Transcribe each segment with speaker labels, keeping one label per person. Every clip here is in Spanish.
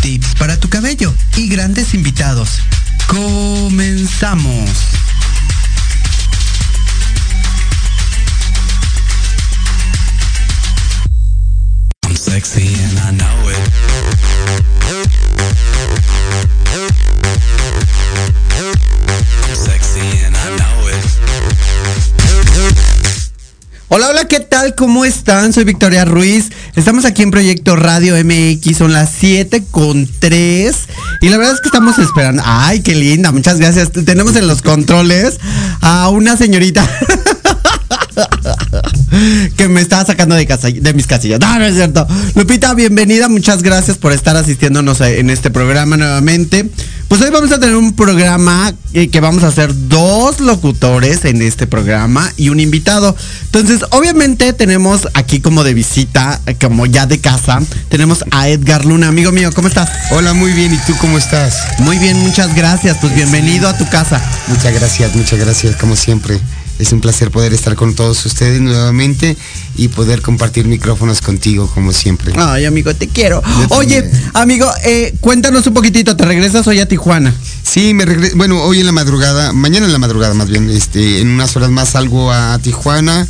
Speaker 1: tips para tu cabello y grandes invitados. Comenzamos.
Speaker 2: I'm sexy and I know it. I'm sexy and I know it.
Speaker 1: Hola, hola, ¿qué tal? ¿Cómo están? Soy Victoria Ruiz. Estamos aquí en Proyecto Radio MX, son las 7 con 3. Y la verdad es que estamos esperando. Ay, qué linda, muchas gracias. Tenemos en los controles a una señorita que me está sacando de, casa, de mis casillas. No, no es cierto. Lupita, bienvenida. Muchas gracias por estar asistiéndonos en este programa nuevamente. Pues hoy vamos a tener un programa eh, que vamos a hacer dos locutores en este programa y un invitado. Entonces, obviamente tenemos aquí como de visita, eh, como ya de casa, tenemos a Edgar Luna. Amigo mío, ¿cómo estás?
Speaker 3: Hola, muy bien. ¿Y tú cómo estás?
Speaker 1: Muy bien, muchas gracias. Pues bienvenido a tu casa.
Speaker 3: Muchas gracias, muchas gracias, como siempre. Es un placer poder estar con todos ustedes nuevamente y poder compartir micrófonos contigo, como siempre.
Speaker 1: Ay, amigo, te quiero. Oye, amigo, eh, cuéntanos un poquitito. ¿Te regresas hoy a Tijuana?
Speaker 3: Sí, me regreso, bueno, hoy en la madrugada, mañana en la madrugada más bien, este, en unas horas más salgo a Tijuana,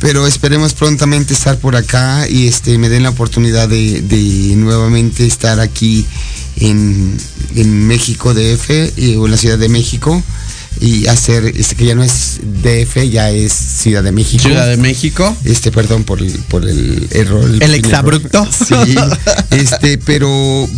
Speaker 3: pero esperemos prontamente estar por acá y este, me den la oportunidad de, de nuevamente estar aquí en, en México DF eh, o en la Ciudad de México y hacer, este, que ya no es DF, ya es Ciudad de México.
Speaker 1: Ciudad de México.
Speaker 3: Este, perdón por el, por el error.
Speaker 1: El
Speaker 3: pequeño
Speaker 1: exabrupto.
Speaker 3: error. Sí, este, pero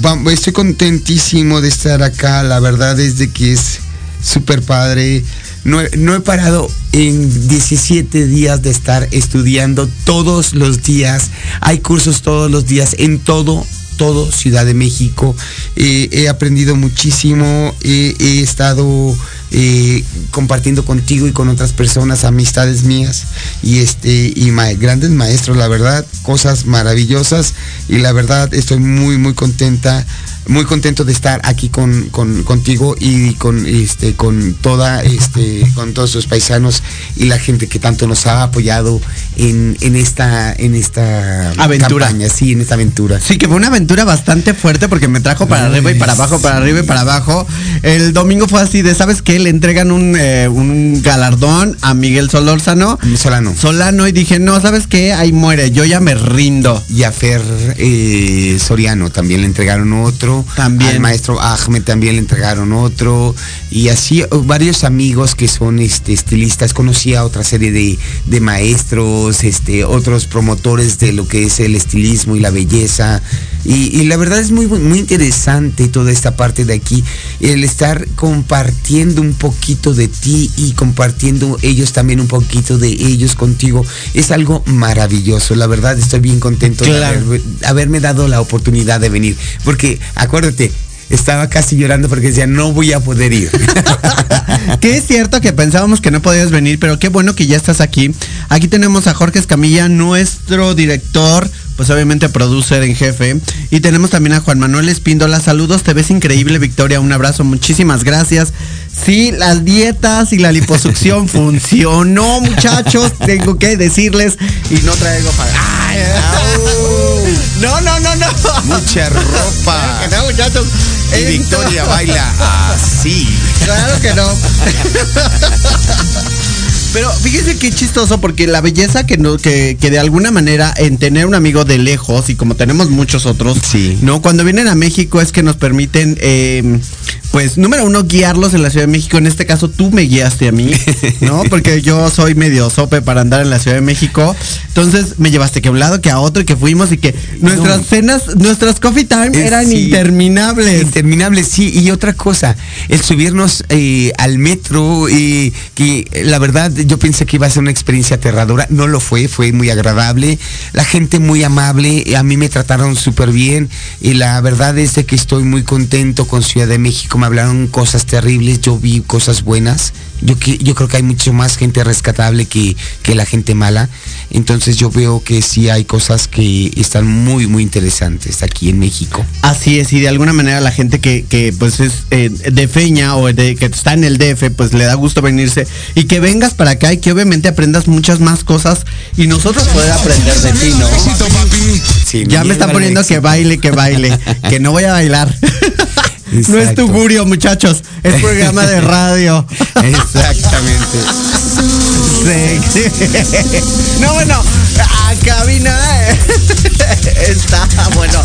Speaker 3: vam- estoy contentísimo de estar acá. La verdad es de que es súper padre. No, he- no he parado en 17 días de estar estudiando todos los días. Hay cursos todos los días en todo todo Ciudad de México. Eh, he aprendido muchísimo, eh, he estado eh, compartiendo contigo y con otras personas, amistades mías y este y ma- grandes maestros, la verdad, cosas maravillosas y la verdad estoy muy muy contenta, muy contento de estar aquí con, con- contigo y con este con toda este con todos sus paisanos y la gente que tanto nos ha apoyado en, en esta en esta
Speaker 1: Aventura.
Speaker 3: campaña, sí, en esta aventura.
Speaker 1: Sí, que fue una aventura bastante fuerte porque me trajo para
Speaker 3: Ay,
Speaker 1: arriba y para abajo, para arriba y para abajo. El domingo fue así de, ¿sabes qué? Le entregan un, eh, un galardón a Miguel Solórzano.
Speaker 3: Solano.
Speaker 1: Solano y dije, no, ¿sabes qué? Ahí muere, yo ya me rindo.
Speaker 3: Y a Fer eh, Soriano también le entregaron otro.
Speaker 1: También.
Speaker 3: Al maestro Ahmed también le entregaron otro. Y así varios amigos que son este, estilistas. Conocí a otra serie de, de maestros, este, otros promotores de lo que es el estilismo y la belleza. Y, y la verdad es muy, muy interesante toda esta parte de aquí. El estar compartiendo un poquito de ti y compartiendo ellos también un poquito de ellos contigo. Es algo maravilloso. La verdad estoy bien contento de
Speaker 1: Claro.
Speaker 3: haber- haberme dado la oportunidad de venir. Porque acuérdate, estaba casi llorando porque decía, no voy a poder ir.
Speaker 1: que es cierto que pensábamos que no podías venir, pero qué bueno que ya estás aquí. Aquí tenemos a Jorge Escamilla, nuestro director, pues obviamente producer en jefe. Y tenemos también a Juan Manuel Espíndola. Saludos, te ves increíble, Victoria. Un abrazo, muchísimas gracias. Sí, las dietas y la liposucción funcionó, muchachos. Tengo que decirles. Y no traigo para. ¡Ay! No, no, no, no.
Speaker 3: Mucha ropa.
Speaker 1: No, muchachos.
Speaker 3: Y Victoria baila así.
Speaker 1: Claro que no. Pero fíjense qué chistoso, porque la belleza que, no, que, que de alguna manera en tener un amigo de lejos, y como tenemos muchos otros,
Speaker 3: Sí.
Speaker 1: ¿no? Cuando vienen a México es que nos permiten, eh, pues, número uno, guiarlos en la Ciudad de México. En este caso, tú me guiaste a mí, ¿no? Porque yo soy medio sope para andar en la Ciudad de México. Entonces, me llevaste que a un lado, que a otro, y que fuimos, y que nuestras
Speaker 3: No.
Speaker 1: cenas, nuestras coffee time
Speaker 3: Eh,
Speaker 1: eran
Speaker 3: sí.
Speaker 1: interminables.
Speaker 3: Interminable, sí. Y otra cosa, el subirnos eh, al metro, eh, que la verdad yo pensé que iba a ser una experiencia aterradora. No lo fue, fue muy agradable. La gente muy amable, eh, a mí me trataron súper bien. Y la verdad es que estoy muy contento con Ciudad de México. me hablaron cosas terribles, yo vi cosas buenas. Yo, yo creo que hay mucho más gente rescatable que, que la gente mala. Entonces yo veo que sí hay cosas que están muy, muy interesantes aquí en México.
Speaker 1: Así es, y de alguna manera la gente que, que pues es eh, de Feña o de, que está en el DF, pues le da gusto venirse y que vengas para acá y que obviamente aprendas muchas más cosas y nosotros poder aprender de ti, ¿no?
Speaker 3: Sí,
Speaker 1: Ya me están
Speaker 3: llévalo
Speaker 1: poniendo que baile, que baile, que no voy a bailar. No es
Speaker 3: Exacto.
Speaker 1: tugurio, muchachos, es programa de radio.
Speaker 3: Exactamente.
Speaker 1: Sí. No, bueno, a cabina eh, está, bueno,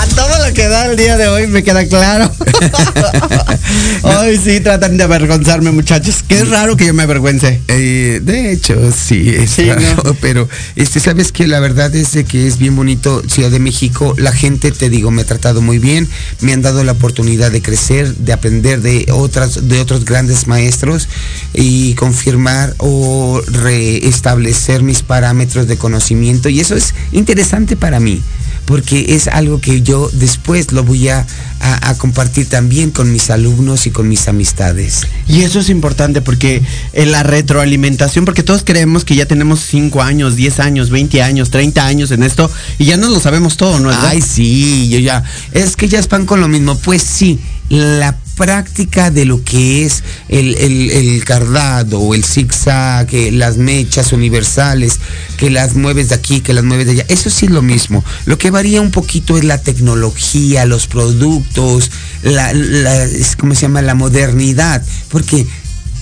Speaker 1: a todo lo que da el día de hoy me queda claro. Hoy sí tratan de avergonzarme, muchachos. Es raro que yo me avergüence.
Speaker 3: Eh, de hecho, sí, es
Speaker 1: Sí,
Speaker 3: raro,
Speaker 1: ¿no?
Speaker 3: pero este, sabes que la verdad es de que es bien bonito Ciudad de México. La gente, te digo, me ha tratado muy bien, me han dado la oportunidad de crecer, de aprender de otras, de otros grandes maestros y confirmar o reestablecer mis parámetros de conocimiento. Y eso es interesante para mí. Porque es algo que yo después lo voy a, a- a compartir también con mis alumnos y con mis amistades.
Speaker 1: Y eso es importante porque en la retroalimentación, porque todos creemos que ya tenemos 5 años, 10 años, 20 años, 30 años en esto y ya no lo sabemos todo, ¿no? verdad?
Speaker 3: Ay, sí, yo ya. Es que ya están con lo mismo. Pues sí, la práctica de lo que es el, el, el cardado el zigzag, que las mechas universales, que las mueves de aquí, que las mueves de allá. Eso sí es lo mismo. Lo que varía un poquito es la tecnología, los productos, la, ¿cómo se llama? La modernidad. Porque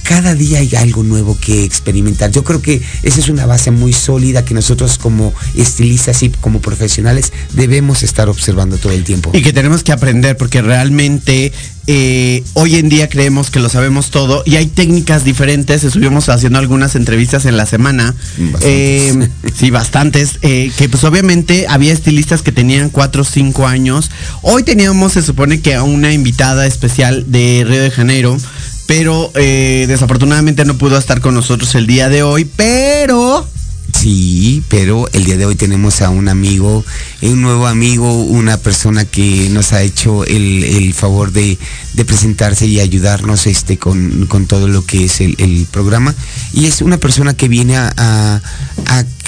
Speaker 3: cada día hay algo nuevo que experimentar. Yo creo que esa es una base muy sólida que nosotros como estilistas y como profesionales debemos estar observando todo el tiempo.
Speaker 1: Y que tenemos que aprender porque realmente eh, hoy en día creemos que lo sabemos todo y hay técnicas diferentes. Estuvimos haciendo algunas entrevistas en la semana.
Speaker 3: Bastantes.
Speaker 1: Eh, sí, bastantes. eh, que pues obviamente había estilistas que tenían 4 o 5 años. Hoy teníamos, se supone que a una invitada especial de Río de Janeiro. Pero eh, desafortunadamente no pudo estar con nosotros el día de hoy. Pero
Speaker 3: Sí, pero el día de hoy tenemos a un amigo, un nuevo amigo, una persona que nos ha hecho el, el favor de, de presentarse y ayudarnos este, con, con todo lo que es el, programa. Y es una persona que viene a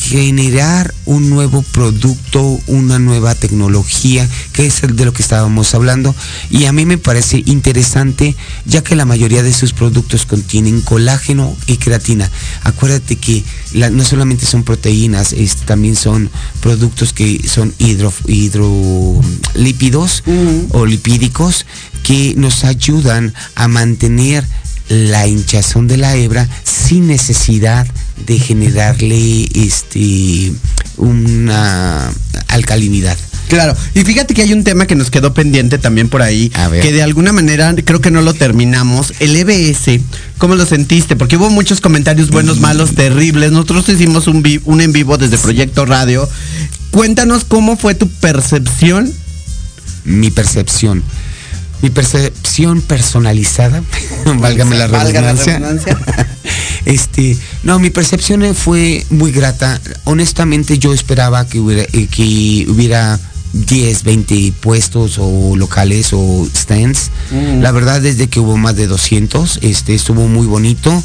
Speaker 3: generar un nuevo producto, una nueva tecnología, que es de lo que estábamos hablando. Y a mí me parece interesante, ya que la mayoría de sus productos contienen colágeno y creatina. Acuérdate que la- no solamente son proteínas, es- también son productos que son hidro, hidrolípidos o lipídicos que nos ayudan a mantener la hinchazón de la hebra sin necesidad de generarle este una alcalinidad.
Speaker 1: Claro, y fíjate que hay un tema que nos quedó pendiente también por ahí,
Speaker 3: A ver.
Speaker 1: que de alguna manera creo que no lo terminamos. El EBS, ¿cómo lo sentiste? Porque hubo muchos comentarios buenos, malos, terribles. Nosotros hicimos un, vi- un en vivo desde Proyecto Radio. Cuéntanos cómo fue tu percepción.
Speaker 3: Mi percepción. Mi percepción personalizada, válgame la redundancia. Este, no, mi percepción fue muy grata. Honestamente, yo esperaba que hubiera, eh, que hubiera 10, 20 puestos o locales o stands.
Speaker 1: Mm.
Speaker 3: La verdad, desde que hubo más de 200, este, estuvo muy bonito.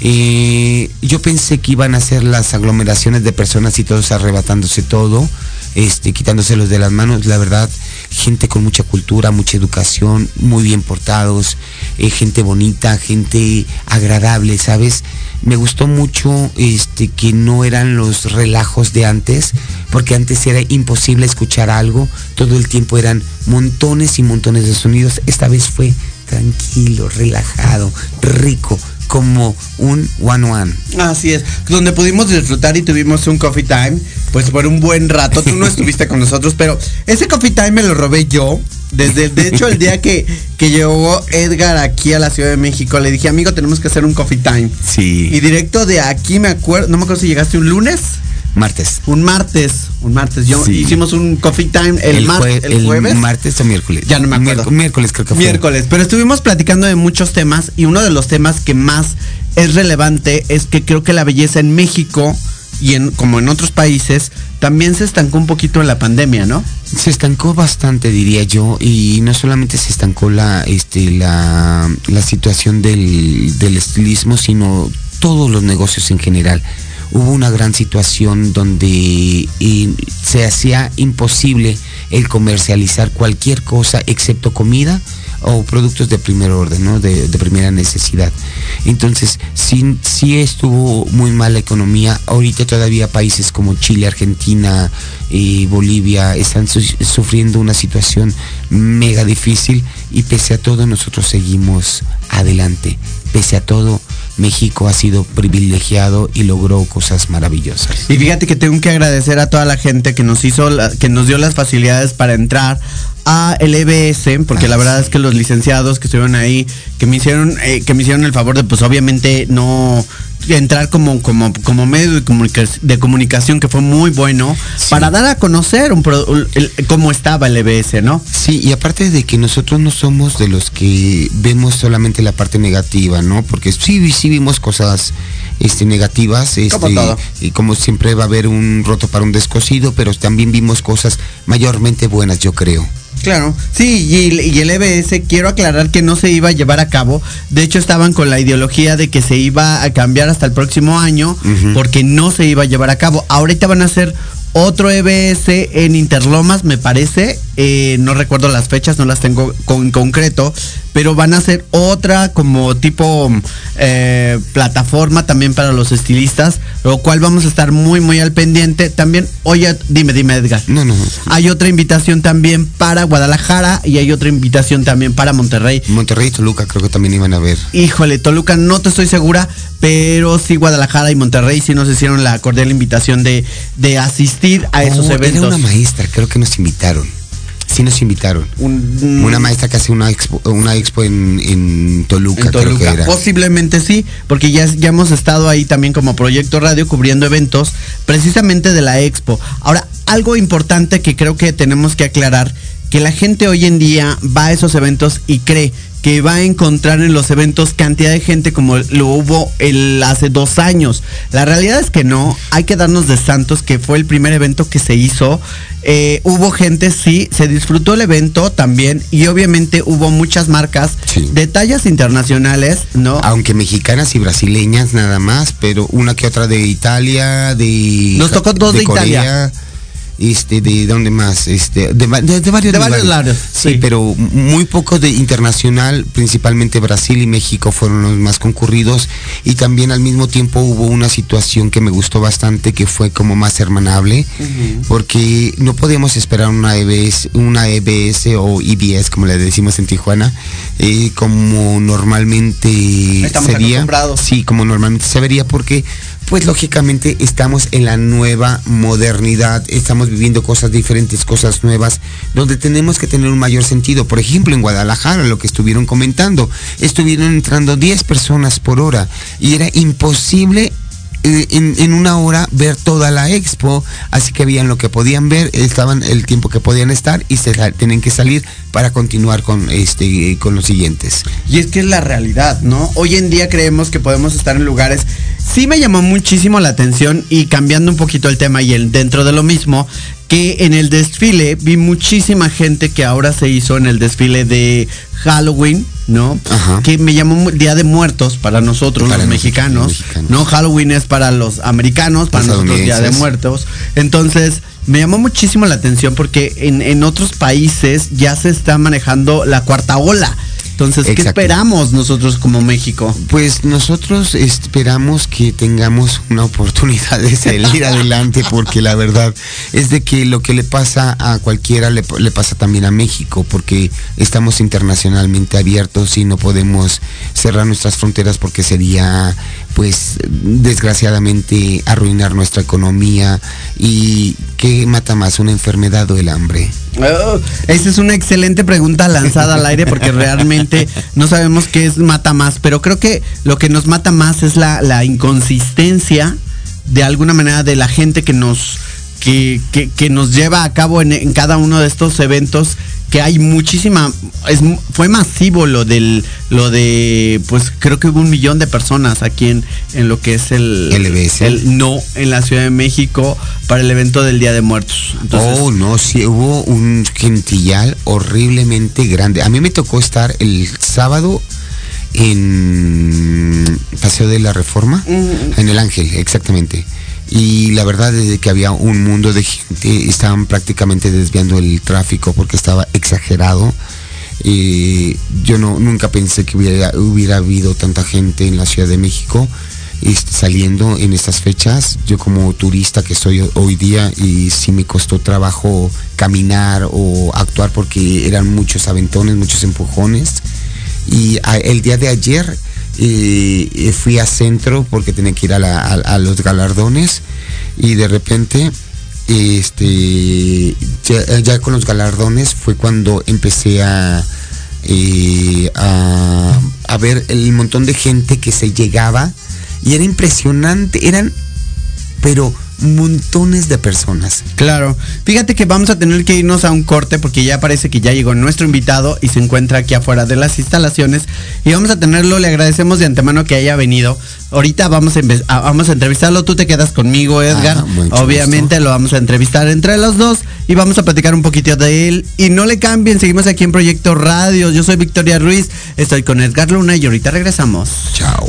Speaker 3: Eh, yo pensé que iban a ser las aglomeraciones de personas y todos arrebatándose todo, este, quitándoselos de las manos. La verdad, gente con mucha cultura, mucha educación, muy bien portados, eh, gente bonita, gente agradable, ¿sabes? Me gustó mucho este, que no eran los relajos de antes, porque antes era imposible escuchar algo, todo el tiempo eran montones y montones de sonidos. Esta vez fue tranquilo, relajado, rico, como un one-one.
Speaker 1: Así es, donde pudimos disfrutar y tuvimos un coffee time, pues por un buen rato. Tú no estuviste con nosotros, pero ese coffee time me lo robé yo. Desde, de hecho, el día que, que llegó Edgar aquí a la Ciudad de México, le dije, amigo, tenemos que hacer un coffee time.
Speaker 3: Sí.
Speaker 1: Y directo de aquí me acuerdo, no me acuerdo si llegaste un lunes,
Speaker 3: Martes.
Speaker 1: un martes, un martes. Yo
Speaker 3: Sí.
Speaker 1: hicimos un coffee time el, mar-
Speaker 3: jue-
Speaker 1: el jueves.
Speaker 3: martes o miércoles.
Speaker 1: Ya no me acuerdo.
Speaker 3: Miérc- miércoles creo que fue.
Speaker 1: Miércoles, pero estuvimos platicando de muchos temas y uno de los temas que más es relevante es que creo que la belleza en México y en, como en otros países, también se estancó un poquito en la pandemia, ¿no?
Speaker 3: Se estancó bastante, diría yo, y no solamente se estancó la, este, la, la situación del, del estilismo, sino todos los negocios en general. Hubo una gran situación donde se hacía imposible el comercializar cualquier cosa excepto comida o productos de primer orden, de, primera necesidad. Entonces, sí, estuvo muy mal la economía. Ahorita todavía países como Chile, Argentina, y Bolivia están su- sufriendo una situación mega difícil y pese a todo nosotros seguimos adelante. Pese a todo, México ha sido privilegiado y logró cosas maravillosas.
Speaker 1: Y fíjate que tengo que agradecer a toda la gente que nos hizo, la- que nos dio las facilidades para entrar a el EBS, porque la
Speaker 3: Ah,
Speaker 1: verdad
Speaker 3: sí.
Speaker 1: es que los licenciados que estuvieron ahí, que me hicieron, eh, que me hicieron el favor de, pues obviamente no entrar como como como medio de, comunica- de comunicación que fue muy bueno
Speaker 3: Sí.
Speaker 1: para dar a conocer un pro- el- cómo estaba el EBS, ¿no?
Speaker 3: Sí, y aparte de que nosotros no somos de los que vemos solamente la parte negativa, ¿no? Porque sí, sí vimos cosas este, negativas, este, y como siempre va a haber un roto para un descosido, pero también vimos cosas mayormente buenas, yo creo.
Speaker 1: Claro, sí, y, y el EBS, quiero aclarar que no se iba a llevar a cabo. De hecho, estaban con la ideología de que se iba a cambiar hasta el próximo año, porque no se iba a llevar a cabo. Ahorita van a hacer otro EBS en Interlomas, me parece. Eh, no recuerdo las fechas, no las tengo con concreto, pero van a hacer otra como tipo eh, plataforma también para los estilistas, lo cual vamos a estar muy, muy al pendiente. También, oye, dime, dime, Edgar.
Speaker 3: No, no.
Speaker 1: Hay otra invitación también para Guadalajara y hay otra invitación también para Monterrey.
Speaker 3: Monterrey y Toluca creo que también iban a ver.
Speaker 1: Híjole, Toluca no te estoy segura, pero sí Guadalajara y Monterrey sí nos hicieron la cordial invitación de, de asistir a esos
Speaker 3: Oh,
Speaker 1: eventos.
Speaker 3: Era una maestra, creo que nos invitaron. Sí nos invitaron.
Speaker 1: Un-
Speaker 3: Una maestra que hace una expo, una expo en, en Toluca,
Speaker 1: en
Speaker 3: creo que
Speaker 1: Toluca.
Speaker 3: era.
Speaker 1: Posiblemente sí, porque ya, ya hemos estado ahí también como Proyecto Radio cubriendo eventos precisamente de la Expo. Ahora, algo importante que creo que tenemos que aclarar, que la gente hoy en día va a esos eventos y cree que va a encontrar en los eventos cantidad de gente como lo hubo el, hace dos años. La realidad es que no, hay que darnos de santos que fue el primer evento que se hizo. Eh, hubo gente, sí, se disfrutó el evento también y obviamente hubo muchas marcas
Speaker 3: Sí.
Speaker 1: de tallas internacionales, ¿no?
Speaker 3: Aunque mexicanas y brasileñas nada más, pero una que otra de Italia, de
Speaker 1: Nos tocó dos de Italia.
Speaker 3: Este, de dónde más, este, de, de- de varios
Speaker 1: De varios lados,
Speaker 3: Sí,
Speaker 1: sí.
Speaker 3: pero muy poco de internacional, principalmente Brasil y México fueron los más concurridos y también al mismo tiempo hubo una situación que me gustó bastante que fue como más hermanable, porque no podíamos esperar una EBS, una EBS o EBS como le decimos en Tijuana, eh, como normalmente
Speaker 1: Estamos
Speaker 3: sería. Sí, como normalmente se vería porque pues lógicamente estamos en la nueva modernidad, estamos viviendo cosas diferentes, cosas nuevas, donde tenemos que tener un mayor sentido. Por ejemplo, en Guadalajara, lo que estuvieron comentando, estuvieron entrando 10 personas por hora y era imposible en, en una hora ver toda la expo, así que veían lo que podían ver, estaban el tiempo que podían estar y se tienen que salir para continuar con este con los siguientes.
Speaker 1: Y es que es la realidad, ¿no? Hoy en día creemos que podemos estar en lugares. Sí me llamó muchísimo la atención y cambiando un poquito el tema y el, dentro de lo mismo, que en el desfile vi muchísima gente que ahora se hizo en el desfile de Halloween, ¿no?
Speaker 3: Ajá.
Speaker 1: Que me llamó Día de Muertos para nosotros
Speaker 3: Para
Speaker 1: los mexicanos. ¿no? Halloween es para los americanos, para
Speaker 3: Los
Speaker 1: nosotros Día de. Muertos. Entonces, me llamó muchísimo la atención porque en, en otros países ya se está manejando la cuarta ola. Entonces, ¿qué esperamos nosotros como México?
Speaker 3: Pues nosotros esperamos que tengamos una oportunidad de salir adelante porque la verdad es de que lo que le pasa a cualquiera le, le pasa también a México porque estamos internacionalmente abiertos y no podemos cerrar nuestras fronteras porque sería pues desgraciadamente arruinar nuestra economía y ¿qué mata más una enfermedad o el hambre?
Speaker 1: Oh, esa es una excelente pregunta lanzada al aire porque realmente no sabemos qué es mata más, pero creo que lo que nos mata más es la, la inconsistencia de alguna manera de la gente que nos que, que- nos lleva a cabo en cada uno de estos eventos que hay muchísima, es, fue masivo lo del, lo de, pues creo que hubo un millón de personas aquí en, en lo que es el,
Speaker 3: LBS.
Speaker 1: el no en la Ciudad de México para el evento del Día de Muertos. Entonces,
Speaker 3: oh, no, sí, hubo un gentillal horriblemente grande. A mí me tocó estar el sábado en Paseo de la Reforma, en el Ángel, exactamente. Y la verdad es que había un mundo de gente, estaban prácticamente desviando el tráfico porque estaba exagerado. Eh, yo no nunca pensé que hubiera, hubiera habido tanta gente en la Ciudad de México este, saliendo en estas fechas. Yo como turista que soy hoy día y sí me costó trabajo caminar o actuar porque eran muchos aventones, muchos empujones. Y el día de ayer eh, fui a centro porque tenía que ir a, los galardones y de repente este ya, con los galardones fue cuando empecé eh, a a ver el montón de gente que se llegaba y era impresionante eran pero montones de personas
Speaker 1: Claro. Fíjate que vamos a tener que irnos a un corte porque ya parece que ya llegó nuestro invitado y se encuentra aquí afuera de las instalaciones y vamos a tenerlo. Le agradecemos de antemano que haya venido. Ahorita vamos a, empe- a- vamos a entrevistarlo. Tú te quedas conmigo, Edgar.
Speaker 3: Ah, mucho
Speaker 1: Obviamente lo vamos a entrevistar entre los dos y vamos a platicar un poquito de él. Y no le cambien, seguimos aquí en Proyecto Radio. Yo soy Victoria Ruiz, estoy con Edgar Luna y ahorita regresamos.
Speaker 3: chao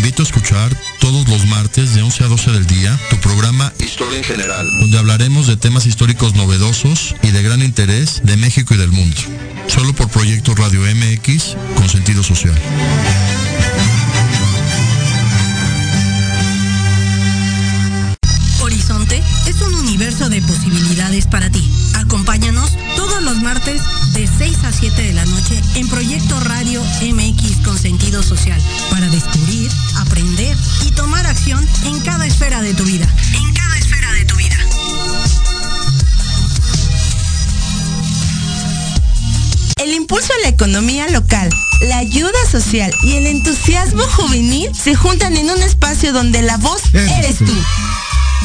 Speaker 4: Invito a escuchar todos los martes de 11 a 12 del día tu programa
Speaker 5: Historia en general.
Speaker 4: donde hablaremos de temas históricos novedosos y de gran interés de México y del mundo. Solo por Proyecto Radio MX con sentido social.
Speaker 6: Horizonte es un universo de posibilidades para ti. Acompáñanos los martes de 6 a 7 de la noche en Proyecto Radio MX con sentido social para descubrir, aprender y tomar acción en cada esfera de tu vida. En cada esfera de tu vida.
Speaker 7: El impulso a la economía local, la ayuda social y el entusiasmo juvenil se juntan en un espacio donde la voz eres tú.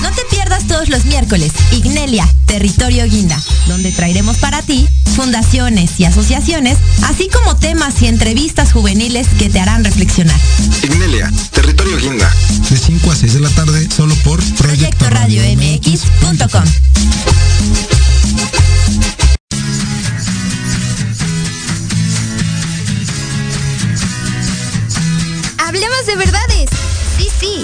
Speaker 8: No te pierdas todos los miércoles Ignelia, Territorio Guinda, donde traeremos para ti fundaciones y asociaciones, así como temas y entrevistas juveniles que te harán reflexionar.
Speaker 5: Ignelia, Territorio Guinda.
Speaker 4: De 5 a 6 de la tarde, solo por
Speaker 8: Proyecto Radio MX.com.
Speaker 9: Hablemos de verdades. Sí, sí,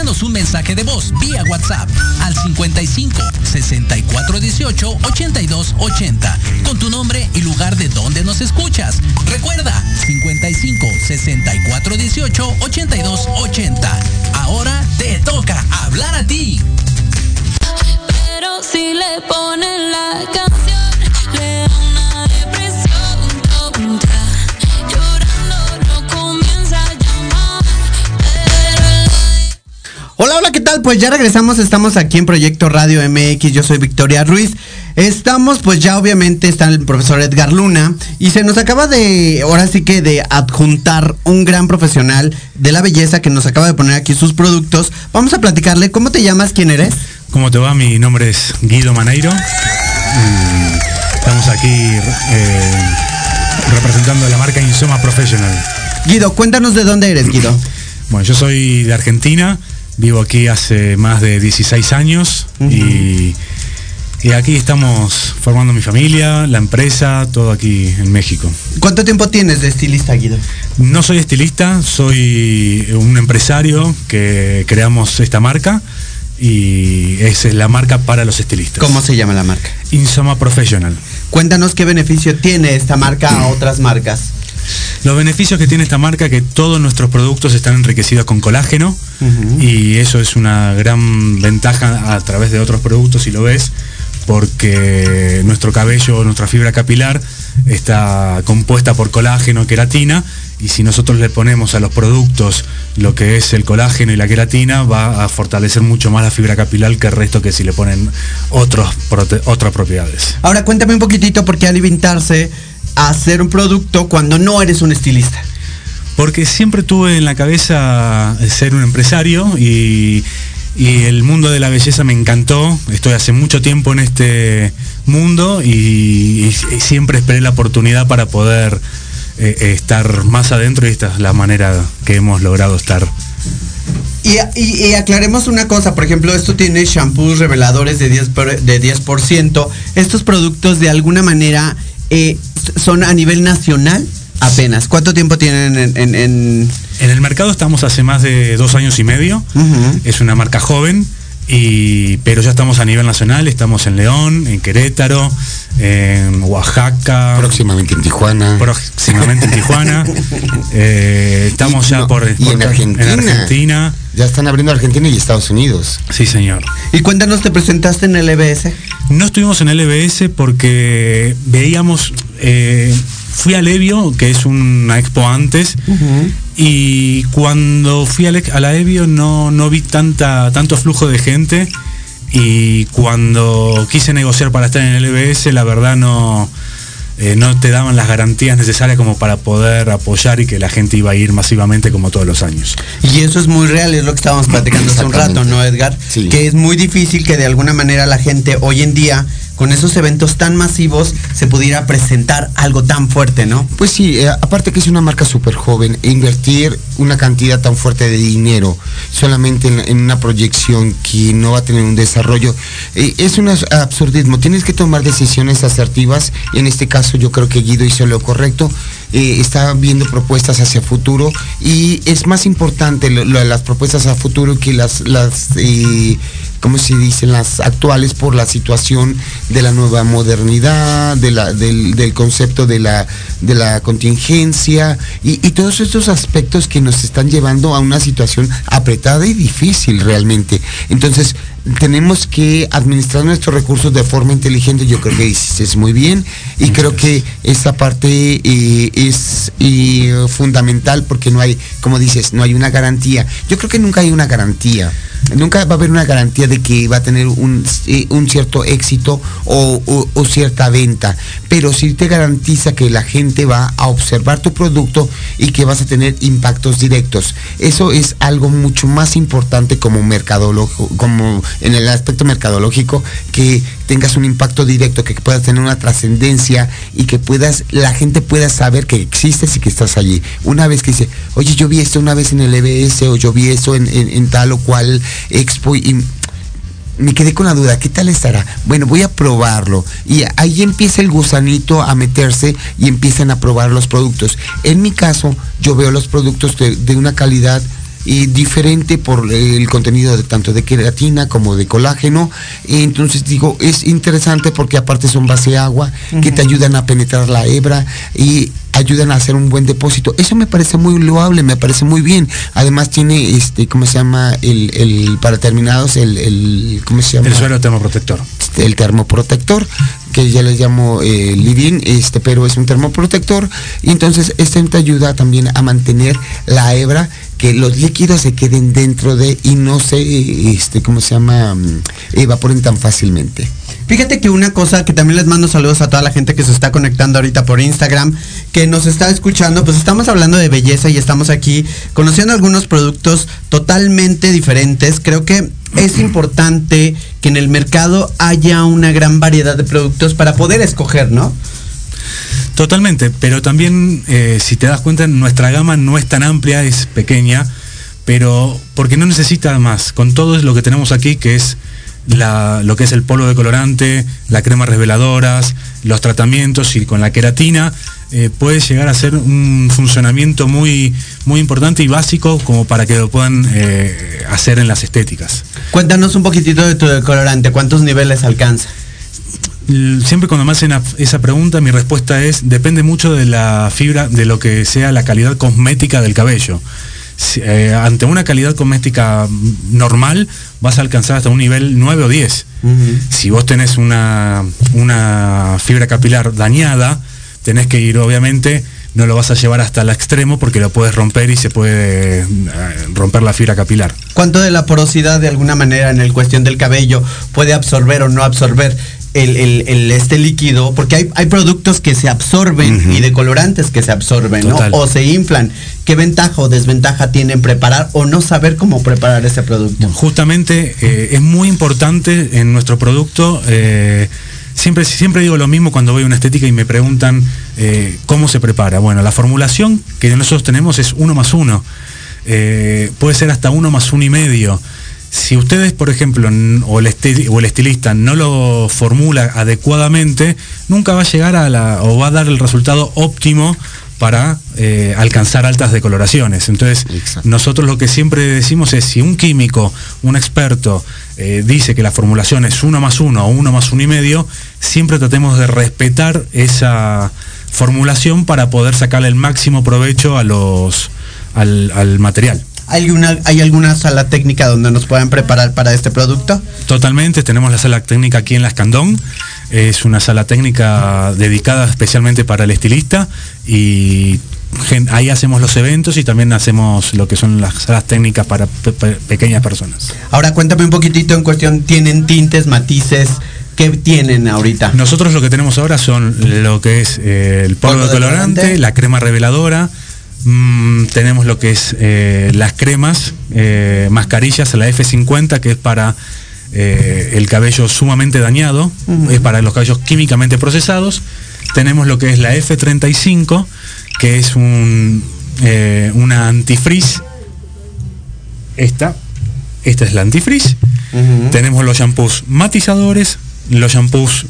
Speaker 10: Envíanos un mensaje de voz vía WhatsApp al 55 64 18 82 80 con tu nombre y lugar de donde nos escuchas. Recuerda 55 64 18 82 80. Ahora te toca hablar a ti.
Speaker 11: Pero si le ponen la canción, le
Speaker 1: Pues ya regresamos, estamos aquí en Proyecto Radio MX, yo soy Victoria Ruiz. Estamos, pues ya obviamente está el profesor Edgar Luna y se nos acaba de, ahora sí que de adjuntar un gran profesional de la belleza que nos acaba de poner aquí sus productos. Vamos a platicarle, ¿cómo te llamas? ¿Quién eres?
Speaker 12: ¿Cómo te va? Mi nombre es Guido Maneiro. Mm, Estamos aquí eh, representando a la marca Insoma Professional.
Speaker 1: Guido, cuéntanos de dónde eres, Guido.
Speaker 12: Bueno, yo soy de Argentina, vivo aquí hace más de 16 años y Y aquí estamos formando mi familia, la empresa, todo aquí en México.
Speaker 1: ¿Cuánto tiempo tienes de estilista, Guido?
Speaker 12: No soy estilista, soy un empresario que creamos esta marca y esa es la marca para los estilistas.
Speaker 1: ¿Cómo se llama la marca?
Speaker 12: Insoma Professional.
Speaker 1: Cuéntanos qué beneficio tiene esta marca a otras marcas.
Speaker 12: Los beneficios que tiene esta marca que todos nuestros productos están enriquecidos con colágeno y eso es una gran ventaja a través de otros productos si lo ves porque nuestro cabello, nuestra fibra capilar está compuesta por colágeno, queratina y si nosotros le ponemos a los productos lo que es el colágeno y la queratina va a fortalecer mucho más la fibra capilar que el resto que si le ponen otros, otras propiedades.
Speaker 1: Ahora cuéntame un poquitito por qué alimentarse a hacer un producto cuando no eres un estilista.
Speaker 12: Porque siempre tuve en la cabeza ser un empresario y, y el mundo de la belleza me encantó. Estoy hace mucho tiempo en este mundo y, siempre esperé la oportunidad para poder eh, eh, estar más adentro y esta es la manera que hemos logrado estar.
Speaker 1: Y, y- y aclaremos una cosa, por ejemplo, esto tiene shampoos reveladores de 10%. por- de 10%. Estos productos de alguna manera eh, son a nivel nacional apenas. ¿Cuánto tiempo tienen en... en- en-
Speaker 12: En el mercado estamos hace más de dos años y medio. Es una marca joven, y, pero ya estamos a nivel nacional. Estamos en León, en Querétaro, en Oaxaca.
Speaker 3: Próximamente en Tijuana.
Speaker 12: Próximamente en Tijuana. Eh, estamos ya por,
Speaker 3: Y
Speaker 12: por-
Speaker 3: en Argentina.
Speaker 12: Argentina.
Speaker 3: Ya están abriendo Argentina y Estados Unidos.
Speaker 12: Sí, señor.
Speaker 1: Y cuéntanos, ¿te presentaste en el EBS?
Speaker 12: No estuvimos en LBS porque veíamos, eh, fui a Levio, que es una expo antes, y cuando fui a, la- a la Evio no, no vi tanta, tanto flujo de gente y cuando quise negociar para estar en el LBS, la verdad no, eh, no te daban las garantías necesarias como para poder apoyar y que la gente iba a ir masivamente como todos los años.
Speaker 1: Y eso es muy real, es lo que estábamos platicando hace un rato, ¿no, Edgar? Que es muy difícil que de alguna manera la gente hoy en día, con esos eventos tan masivos, se pudiera presentar algo tan fuerte, ¿no?
Speaker 3: Pues sí, eh, aparte que es una marca súper joven, e invertir una cantidad tan fuerte de dinero solamente en, una proyección que no va a tener un desarrollo, eh, es un absurdismo. Tienes que tomar decisiones asertivas en este caso yo creo que Guido hizo lo correcto. eh, está viendo propuestas hacia futuro y es más importante las propuestas a futuro que las, las eh, ¿cómo se dicen? Las actuales por la situación de la nueva modernidad, del, concepto de la, contingencia y, todos estos aspectos que nos están llevando a una situación apretada y difícil realmente. Entonces, tenemos que administrar nuestros recursos de forma inteligente, yo creo que dices muy bien y creo que esa parte eh, es eh, fundamental porque no hay, como dices, no hay una garantía. Yo creo que nunca hay una garantía. Nunca va a haber una garantía de que va a tener un, eh, un cierto éxito o, cierta venta, pero sí te garantiza que la gente va a observar tu producto y que vas a tener impactos directos. Eso es algo mucho más importante como mercadólogo, como en el aspecto mercadológico, que tengas un impacto directo, que puedas tener una trascendencia y que puedas, la gente pueda saber que existes y que estás allí. Una vez que dice, oye, yo vi esto una vez en el EBS o yo vi eso en, en- tal o cual expo y me quedé con la duda, ¿qué tal estará? Bueno, voy a probarlo. Y ahí empieza el gusanito a meterse y empiezan a probar los productos. En mi caso, yo veo los productos de, de una calidad y diferente por el contenido de tanto de queratina como de colágeno. Y entonces digo, es interesante porque aparte son base agua que te ayudan a penetrar la hebra y ayudan a hacer un buen depósito. Eso me parece muy loable, me parece muy bien. Además tiene este, ¿cómo se llama? El, el para terminados, el, el ¿cómo se llama?
Speaker 12: El suelo termoprotector.
Speaker 3: el termoprotector, que ya les llamo eh, living, este, pero es un termoprotector. Y entonces este te ayuda también a mantener la hebra, que los líquidos se queden dentro de y no se, este, ¿cómo se llama? Mm, evaporen tan fácilmente.
Speaker 1: Fíjate que una cosa que también les mando saludos a toda la gente que se está conectando ahorita por Instagram, que nos está escuchando, pues estamos hablando de belleza y estamos aquí conociendo algunos productos totalmente diferentes. Creo que es importante que en el mercado haya una gran variedad de productos para poder escoger, ¿no?
Speaker 12: Totalmente, pero también eh, si te das cuenta nuestra gama no es tan amplia, es pequeña, pero porque no necesita más, con todo lo que tenemos aquí que es lo que es el polvo de colorante, la crema reveladoras, los tratamientos y con la queratina, eh, puede llegar a ser un funcionamiento muy, muy importante y básico como para que lo puedan eh, hacer en las estéticas.
Speaker 1: Cuéntanos un poquitito de tu decolorante, ¿cuántos niveles alcanza?
Speaker 12: Siempre cuando me hacen esa pregunta, mi respuesta es, depende mucho de la fibra, de lo que sea la calidad cosmética del cabello. Si- eh, ante una calidad cosmética normal, vas a alcanzar hasta un nivel 9 o 10. Si vos tenés una, una fibra capilar dañada, tenés que ir, obviamente, no lo vas a llevar hasta el extremo porque lo puedes romper y se puede eh, romper la fibra capilar.
Speaker 1: ¿Cuánto de la porosidad de alguna manera en el cuestión del cabello puede absorber o no absorber el, el- el- este líquido? Porque hay, hay productos que se absorben y decolorantes que se absorben, ¿no? O se inflan. ¿Qué ventaja o desventaja tienen preparar o no saber cómo preparar ese producto?
Speaker 12: Justamente eh, es muy importante en nuestro producto. eh, siempre, siempre digo lo mismo cuando voy a una estética y me preguntan eh, cómo se prepara. Bueno, la formulación que nosotros tenemos es uno más uno. Puede ser hasta uno más uno y medio. Si ustedes, por ejemplo, o el, esti- o el estilista no lo formula adecuadamente, nunca va a llegar a la, o va a dar el resultado óptimo para eh, alcanzar altas decoloraciones. Entonces, nosotros lo que siempre decimos es, si un químico, un experto, eh, dice que la formulación es uno más uno o uno más uno y medio, siempre tratemos de respetar esa formulación para poder sacarle el máximo provecho a los, al, al material.
Speaker 1: ¿Hay, una, ¿Hay alguna sala técnica donde nos puedan preparar para este producto?
Speaker 12: Totalmente, tenemos la sala técnica aquí en La Escandón. Es una sala técnica dedicada especialmente para el estilista y ahí hacemos los eventos y también hacemos lo que son las salas técnicas para pe- pe- pequeñas personas.
Speaker 1: Ahora cuéntame un poquitito en cuestión, ¿tienen tintes, matices? ¿Qué tienen ahorita?
Speaker 12: Nosotros lo que tenemos ahora son lo que es eh, el polvo
Speaker 1: Polvo
Speaker 12: de colorante,
Speaker 1: colorante.
Speaker 12: la crema reveladora, mm, tenemos lo que es eh, las cremas, eh, mascarillas, la F50 que es para eh, el cabello sumamente dañado, es para los cabellos químicamente procesados. Tenemos lo que es la F35, que es un, eh, una antifreeze. Esta, esta es la antifreeze. Tenemos los shampoos matizadores, los shampoos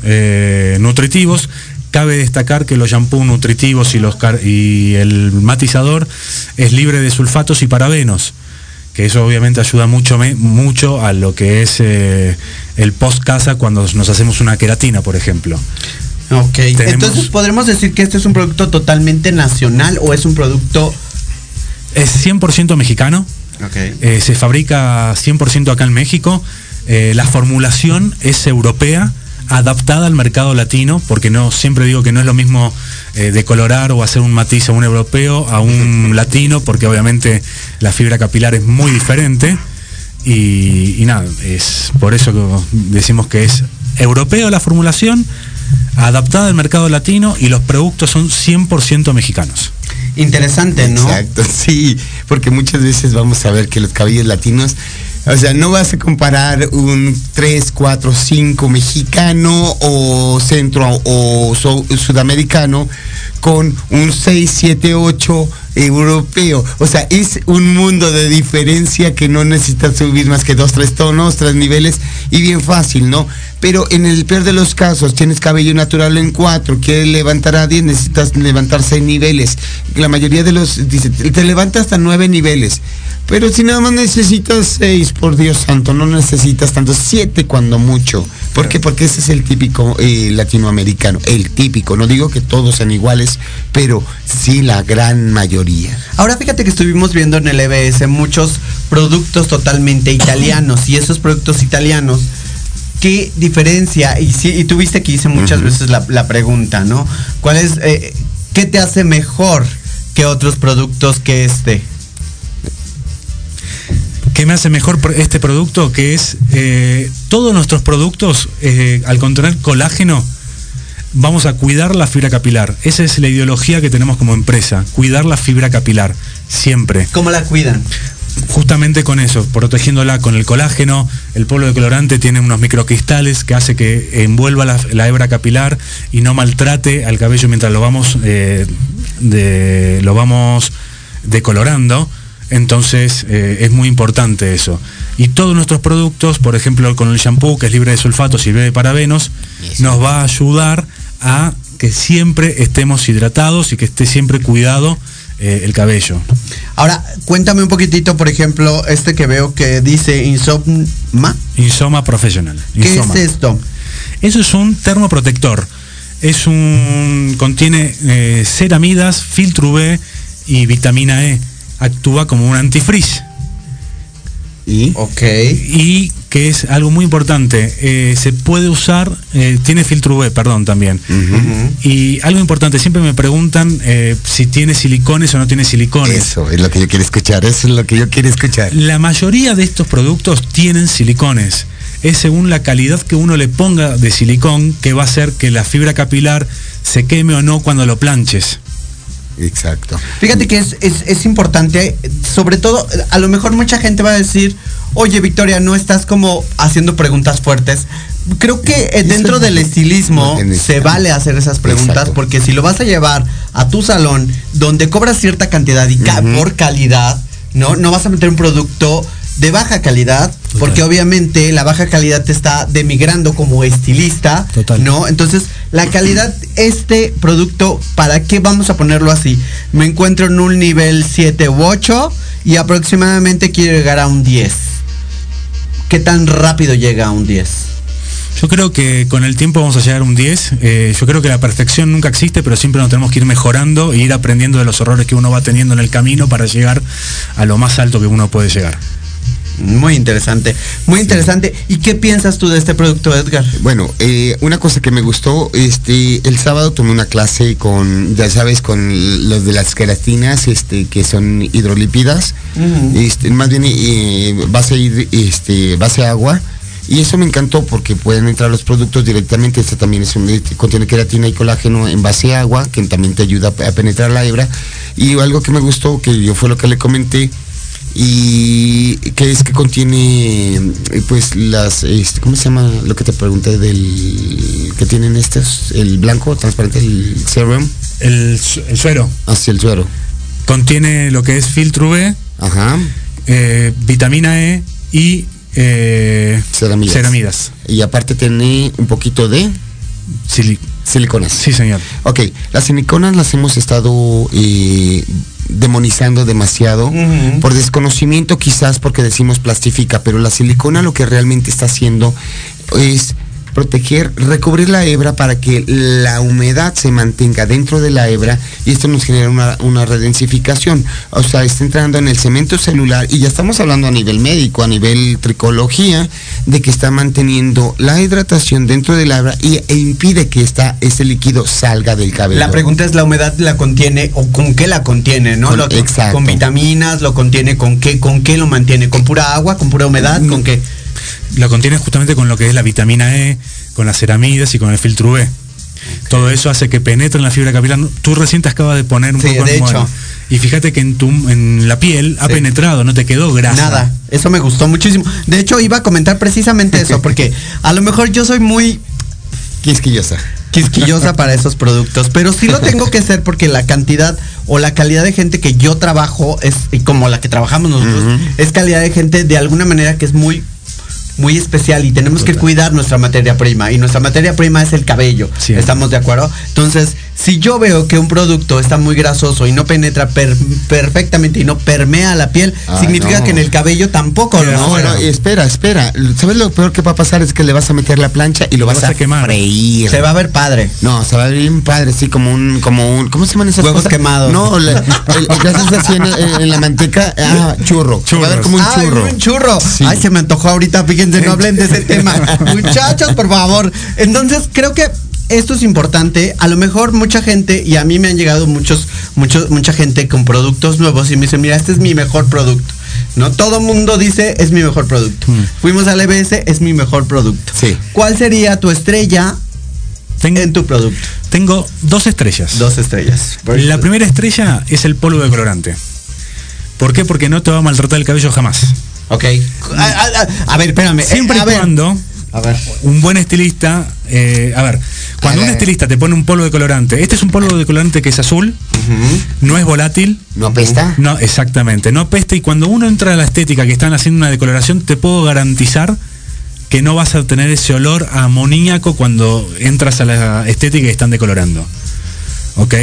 Speaker 12: nutritivos. Cabe destacar que los shampoos nutritivos y, los car- y el matizador es libre de sulfatos y parabenos, que eso obviamente ayuda mucho, mucho a lo que es eh, el post casa cuando nos hacemos una queratina, por ejemplo.
Speaker 1: Ok,
Speaker 12: Tenemos-
Speaker 1: entonces podremos decir que este es un producto totalmente nacional o es un producto...
Speaker 12: Es 100% mexicano, Eh, se fabrica 100% acá en México. Eh, la formulación es europea, adaptada al mercado latino, porque no siempre digo que no es lo mismo eh, decolorar o hacer un matiz a un europeo a un latino, porque obviamente la fibra capilar es muy diferente. Y, y nada, es por eso que decimos que es europeo la formulación, adaptada al mercado latino y los productos son 100% mexicanos.
Speaker 1: Interesante, ¿no?
Speaker 3: Exacto, sí, porque muchas veces vamos a ver que los cabellos latinos, o sea, no vas a comparar un 3, 4, 5 mexicano o centro o so- sudamericano con un 6, 7, 8 europeo. O sea, es un mundo de diferencia que no necesitas subir más que dos, tres tonos, tres niveles y bien fácil, ¿no? Pero en el peor de los casos, tienes cabello natural en 4, quieres levantar a 10, necesitas levantar 6 niveles. La mayoría de los, dice, te levanta hasta 9 niveles. Pero si nada más necesitas 6, por Dios santo, no necesitas tanto, 7 cuando mucho. ¿Por qué? Porque ese es el típico eh, latinoamericano, el típico. No digo que todos sean iguales, pero sí la gran mayoría.
Speaker 1: Ahora fíjate que estuvimos viendo en el EBS muchos productos totalmente italianos y esos productos italianos, ¿qué diferencia? Y, sí, y tuviste que hice muchas veces la, la pregunta, ¿no? ¿Cuál es, eh, qué te hace mejor que otros productos que este?
Speaker 12: ¿Qué me hace mejor este producto? Que es eh, todos nuestros productos, eh, al contener colágeno, vamos a cuidar la fibra capilar. Esa es la ideología que tenemos como empresa, cuidar la fibra capilar, siempre.
Speaker 1: ¿Cómo la cuidan?
Speaker 12: Justamente con eso, protegiéndola con el colágeno, el polvo de colorante tiene unos microcristales que hace que envuelva la, la hebra capilar y no maltrate al cabello mientras lo vamos, eh, de- lo vamos decolorando. Entonces eh, es muy importante eso. Y todos nuestros productos, por ejemplo, con el shampoo que es libre de sulfatos y libre de parabenos, nos va a ayudar a que siempre estemos hidratados y que esté siempre cuidado eh, el cabello.
Speaker 1: Ahora, cuéntame un poquitito, por ejemplo, este que veo que dice Insomma.
Speaker 12: Insoma profesional.
Speaker 1: ¿Qué
Speaker 12: Insoma.
Speaker 1: es esto?
Speaker 12: Eso es un termoprotector. Es un contiene eh, ceramidas, filtro UV y vitamina E. Actúa como un antifreeze.
Speaker 1: ¿Y? Ok.
Speaker 12: Y que es algo muy importante, eh, se puede usar, eh, tiene filtro UV, perdón, también. Y algo importante, siempre me preguntan eh, si tiene silicones o no tiene silicones.
Speaker 3: Eso es lo que yo quiero escuchar, eso es lo que yo quiero escuchar.
Speaker 12: La mayoría de estos productos tienen silicones. Es según la calidad que uno le ponga de silicón que va a hacer que la fibra capilar se queme o no cuando lo planches.
Speaker 3: Exacto.
Speaker 1: Fíjate que es, es, es importante, sobre todo, a lo mejor mucha gente va a decir, oye Victoria, no estás como haciendo preguntas fuertes. Creo que eh, dentro del estilismo se vale hacer esas preguntas
Speaker 3: Exacto.
Speaker 1: porque si lo vas a llevar a tu salón donde cobras cierta cantidad y ca- por calidad, ¿no? No vas a meter un producto de baja calidad, porque obviamente la baja calidad te está demigrando como estilista, ¿no? Entonces, la calidad, este producto, ¿para qué vamos a ponerlo así? Me encuentro en un nivel 7 u 8 y aproximadamente quiero llegar a un 10. ¿Qué tan rápido llega a un 10?
Speaker 12: Yo creo que con el tiempo vamos a llegar a un 10. Eh, yo creo que la perfección nunca existe, pero siempre nos tenemos que ir mejorando e ir aprendiendo de los errores que uno va teniendo en el camino para llegar a lo más alto que uno puede llegar.
Speaker 1: Muy interesante, muy interesante. ¿Y qué piensas tú de este producto, Edgar?
Speaker 3: Bueno, eh, una cosa que me gustó, este, el sábado tomé una clase con, ya sabes, con los de las queratinas, este, que son hidrolípidas, este, más bien eh, base, este, base agua. Y eso me encantó porque pueden entrar los productos directamente. Este también es un, este, contiene queratina y colágeno en base a agua, que también te ayuda a penetrar la hebra. Y algo que me gustó, que yo fue lo que le comenté, y que es que contiene pues las este, cómo se llama lo que te pregunté del que tienen estos el blanco transparente el serum
Speaker 12: El, el suero.
Speaker 3: hacia el suero
Speaker 12: Contiene lo que es filtro UV,
Speaker 3: ajá
Speaker 12: eh, vitamina E y eh,
Speaker 3: ceramidas.
Speaker 12: ceramidas.
Speaker 3: y aparte tiene un poquito de siliconas
Speaker 12: Sí, señor.
Speaker 3: Ok, las siliconas las hemos estado eh, demonizando demasiado por desconocimiento quizás porque decimos plastifica, pero la silicona lo que realmente está haciendo es proteger, recubrir la hebra para que la humedad se mantenga dentro de la hebra y esto nos genera una, una redensificación. O sea, está entrando en el cemento celular y ya estamos hablando a nivel médico, a nivel tricología, de que está manteniendo la hidratación dentro de la hebra y, e impide que esta, ese líquido salga del cabello.
Speaker 1: La pregunta es, ¿la humedad la contiene o con qué la contiene, no?
Speaker 3: Con-
Speaker 1: Lo-
Speaker 3: exacto.
Speaker 1: Con vitaminas, lo contiene con qué, con qué lo mantiene, con pura agua, con pura humedad, con qué.
Speaker 12: Lo contiene justamente con lo que es la vitamina E, con las ceramidas y con el filtro UV. Todo eso hace que penetre en la fibra capilar. Tú recién te acabas de poner un
Speaker 1: Sí,
Speaker 12: poco
Speaker 1: de
Speaker 12: en
Speaker 1: hecho.
Speaker 12: moda. Y fíjate que en tu en la piel ha
Speaker 1: Sí.
Speaker 12: penetrado, no te quedó grasa.
Speaker 1: Nada, eso me gustó muchísimo. De hecho, iba a comentar precisamente eso, porque a lo mejor yo soy muy
Speaker 3: quisquillosa.
Speaker 1: Quisquillosa para esos productos, pero sí lo tengo que ser porque la cantidad o la calidad de gente que yo trabajo es como la que trabajamos nosotros, es calidad de gente de alguna manera que es muy muy especial y tenemos que cuidar nuestra materia prima y nuestra materia prima es el cabello. ¿Estamos de acuerdo? Entonces, si yo veo que un producto está muy grasoso y no penetra per- perfectamente y no permea la piel,
Speaker 3: Ah,
Speaker 1: significa
Speaker 3: no.
Speaker 1: que en el cabello tampoco lo
Speaker 3: No, no, espera, espera. ¿Sabes lo peor que va a pasar? Es que le vas a meter la plancha y lo, vas, a, quemar. freír.
Speaker 1: Se va a ver padre.
Speaker 3: No, se va a ver bien padre, sí, como un, como un, ¿cómo se llaman esas
Speaker 1: Huevos
Speaker 3: cosas?
Speaker 1: quemados.
Speaker 3: No, la- el, el que haces así en, en la manteca, ah, churro. Se va a ver como un
Speaker 1: Ay,
Speaker 3: churro.
Speaker 1: un churro. Ay, se me antojó ahorita, fíjense, no hablen de ese tema. Muchachos, por favor. Entonces, creo que esto es importante. A lo mejor mucha gente, y a mí me han llegado muchos, muchos, mucha gente con productos nuevos y me dicen, mira, este es mi mejor producto. No todo mundo dice es mi mejor producto. Fuimos al EBS, es mi mejor producto.
Speaker 3: Sí.
Speaker 1: ¿Cuál sería tu estrella en tu producto?
Speaker 12: Tengo dos estrellas.
Speaker 1: Dos estrellas.
Speaker 12: La primera estrella es el polvo de colorante. ¿Por qué? Porque no te va a maltratar el cabello jamás.
Speaker 1: Ok. A, a- a- a ver, espérame.
Speaker 12: Siempre
Speaker 1: Eh, a
Speaker 12: y cuando
Speaker 1: A ver.
Speaker 12: un buen estilista, eh, a ver, Cuando un estilista te pone un polvo de colorante, este es un polvo de colorante que es azul, no es volátil.
Speaker 3: ¿No apesta?
Speaker 12: No, exactamente, no apesta y cuando uno entra a la estética que están haciendo una decoloración, te puedo garantizar que no vas a tener ese olor amoníaco cuando entras a la estética y están decolorando. ¿Ok?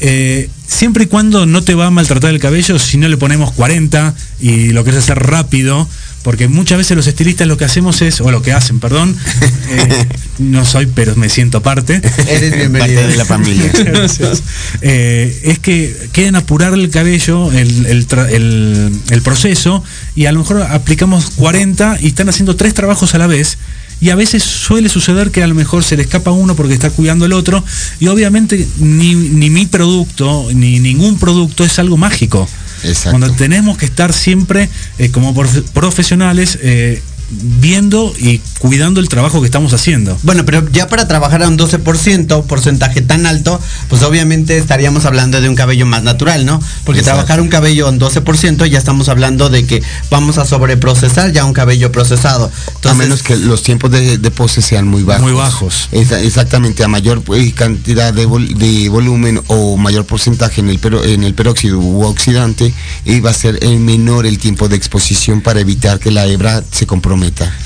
Speaker 12: Eh, siempre y cuando no te va a maltratar el cabello, si no le ponemos 40 y lo querés hacer rápido, porque muchas veces los estilistas lo que hacemos es, o lo que hacen, perdón, eh, no soy, pero me siento parte.
Speaker 1: Eres bienvenido.
Speaker 3: Parte de la familia.
Speaker 12: Gracias. Eh, es que quieren apurar el cabello, el, el tra- el- el proceso, y a lo mejor aplicamos 40 y están haciendo tres trabajos a la vez. Y a veces suele suceder que a lo mejor se le escapa uno porque está cuidando el otro. Y obviamente ni, ni mi producto, ni ningún producto es algo mágico.
Speaker 3: Exacto.
Speaker 12: Cuando tenemos que estar siempre eh, como profe- profesionales eh, viendo y cuidando el trabajo que estamos haciendo.
Speaker 1: Bueno, pero ya para trabajar a un 12%, porcentaje tan alto, pues obviamente estaríamos hablando de un cabello más natural, ¿no? Porque
Speaker 3: Exacto.
Speaker 1: trabajar un cabello en 12% ya estamos hablando de que vamos a sobreprocesar ya un cabello procesado.
Speaker 3: a
Speaker 1: Entonces,
Speaker 3: menos que los tiempos de, de pose sean muy bajos.
Speaker 12: Muy bajos.
Speaker 3: Exactamente, a mayor pues, cantidad de, vol- de volumen o mayor porcentaje en el, pero, en el peróxido u oxidante, y va a ser eh, menor el tiempo de exposición para evitar que la hebra se comprometa.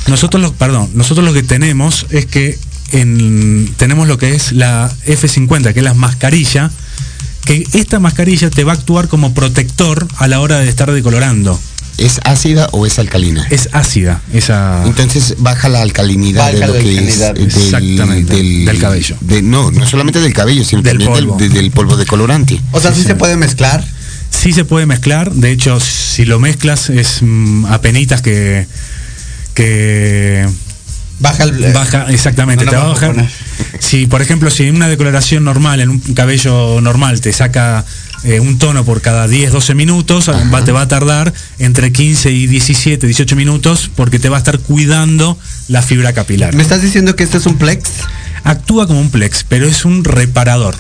Speaker 12: Nosotros lo, perdón, nosotros lo que tenemos es que en- tenemos lo que es la F50, que es la mascarilla, que esta mascarilla te va a actuar como protector a la hora de estar decolorando.
Speaker 3: ¿Es ácida o es alcalina?
Speaker 12: Es ácida, esa
Speaker 3: Entonces baja la alcalinidad
Speaker 1: Baja
Speaker 3: de lo
Speaker 1: la
Speaker 3: que es del,
Speaker 12: exactamente, del cabello.
Speaker 3: de- no, no solamente del cabello, sino
Speaker 12: Del
Speaker 3: también
Speaker 12: polvo.
Speaker 3: Del, de- del polvo de colorante.
Speaker 1: o sea, sí, se puede mezclar.
Speaker 12: sí se puede mezclar, de hecho si lo mezclas es mm, apenitas que que
Speaker 1: Baja el
Speaker 12: baja exactamente
Speaker 1: no
Speaker 12: te va a bajar si por ejemplo si en una decoloración normal en un cabello normal te saca eh, un tono por cada 10 12 minutos va- te va a tardar entre 15 y 17 18 minutos porque te va a estar cuidando la fibra capilar.
Speaker 1: ¿Me estás diciendo que este es un plex?
Speaker 12: actúa como un plex pero es un reparador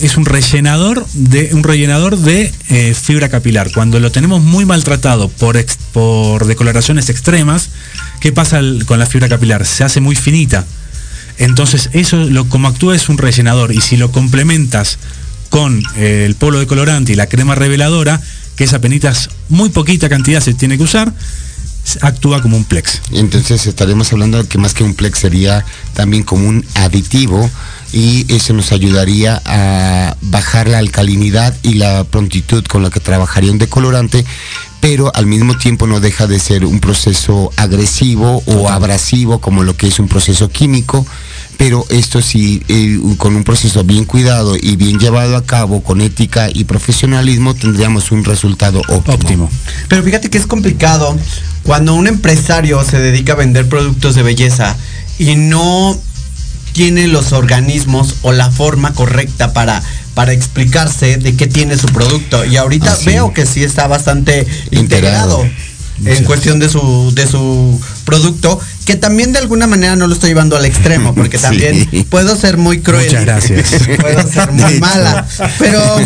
Speaker 12: es un rellenador de un rellenador de eh, fibra capilar. Cuando lo tenemos muy maltratado por por decoloraciones extremas qué pasa con la fibra capilar se hace muy finita. Entonces eso lo como actúa es un rellenador. Y si lo complementas con eh, el polvo de colorante y la crema reveladora que es apenas muy poquita cantidad se tiene que usar actúa como un plex.
Speaker 3: Entonces estaremos hablando de que más que un plex sería también como un aditivo y eso nos ayudaría a bajar la alcalinidad y la prontitud con la que trabajaría un decolorante, pero al mismo tiempo no deja de ser un proceso agresivo o abrasivo como lo que es un proceso químico. Pero esto sí, eh, con un proceso bien cuidado y bien llevado a cabo, con ética y profesionalismo, tendríamos un resultado óptimo.
Speaker 12: óptimo
Speaker 1: Pero fíjate que es complicado cuando un empresario se dedica a vender productos de belleza y no tiene los organismos o la forma correcta para, para explicarse de qué tiene su producto. Y ahorita
Speaker 3: Así.
Speaker 1: veo que sí está bastante
Speaker 3: Integrado.
Speaker 1: integrado en cuestión de su, de su producto, que también de alguna manera no lo estoy llevando al extremo, porque
Speaker 3: Sí.
Speaker 1: también puedo ser muy cruel.
Speaker 12: Muchas gracias.
Speaker 1: Puedo ser muy mala. Pero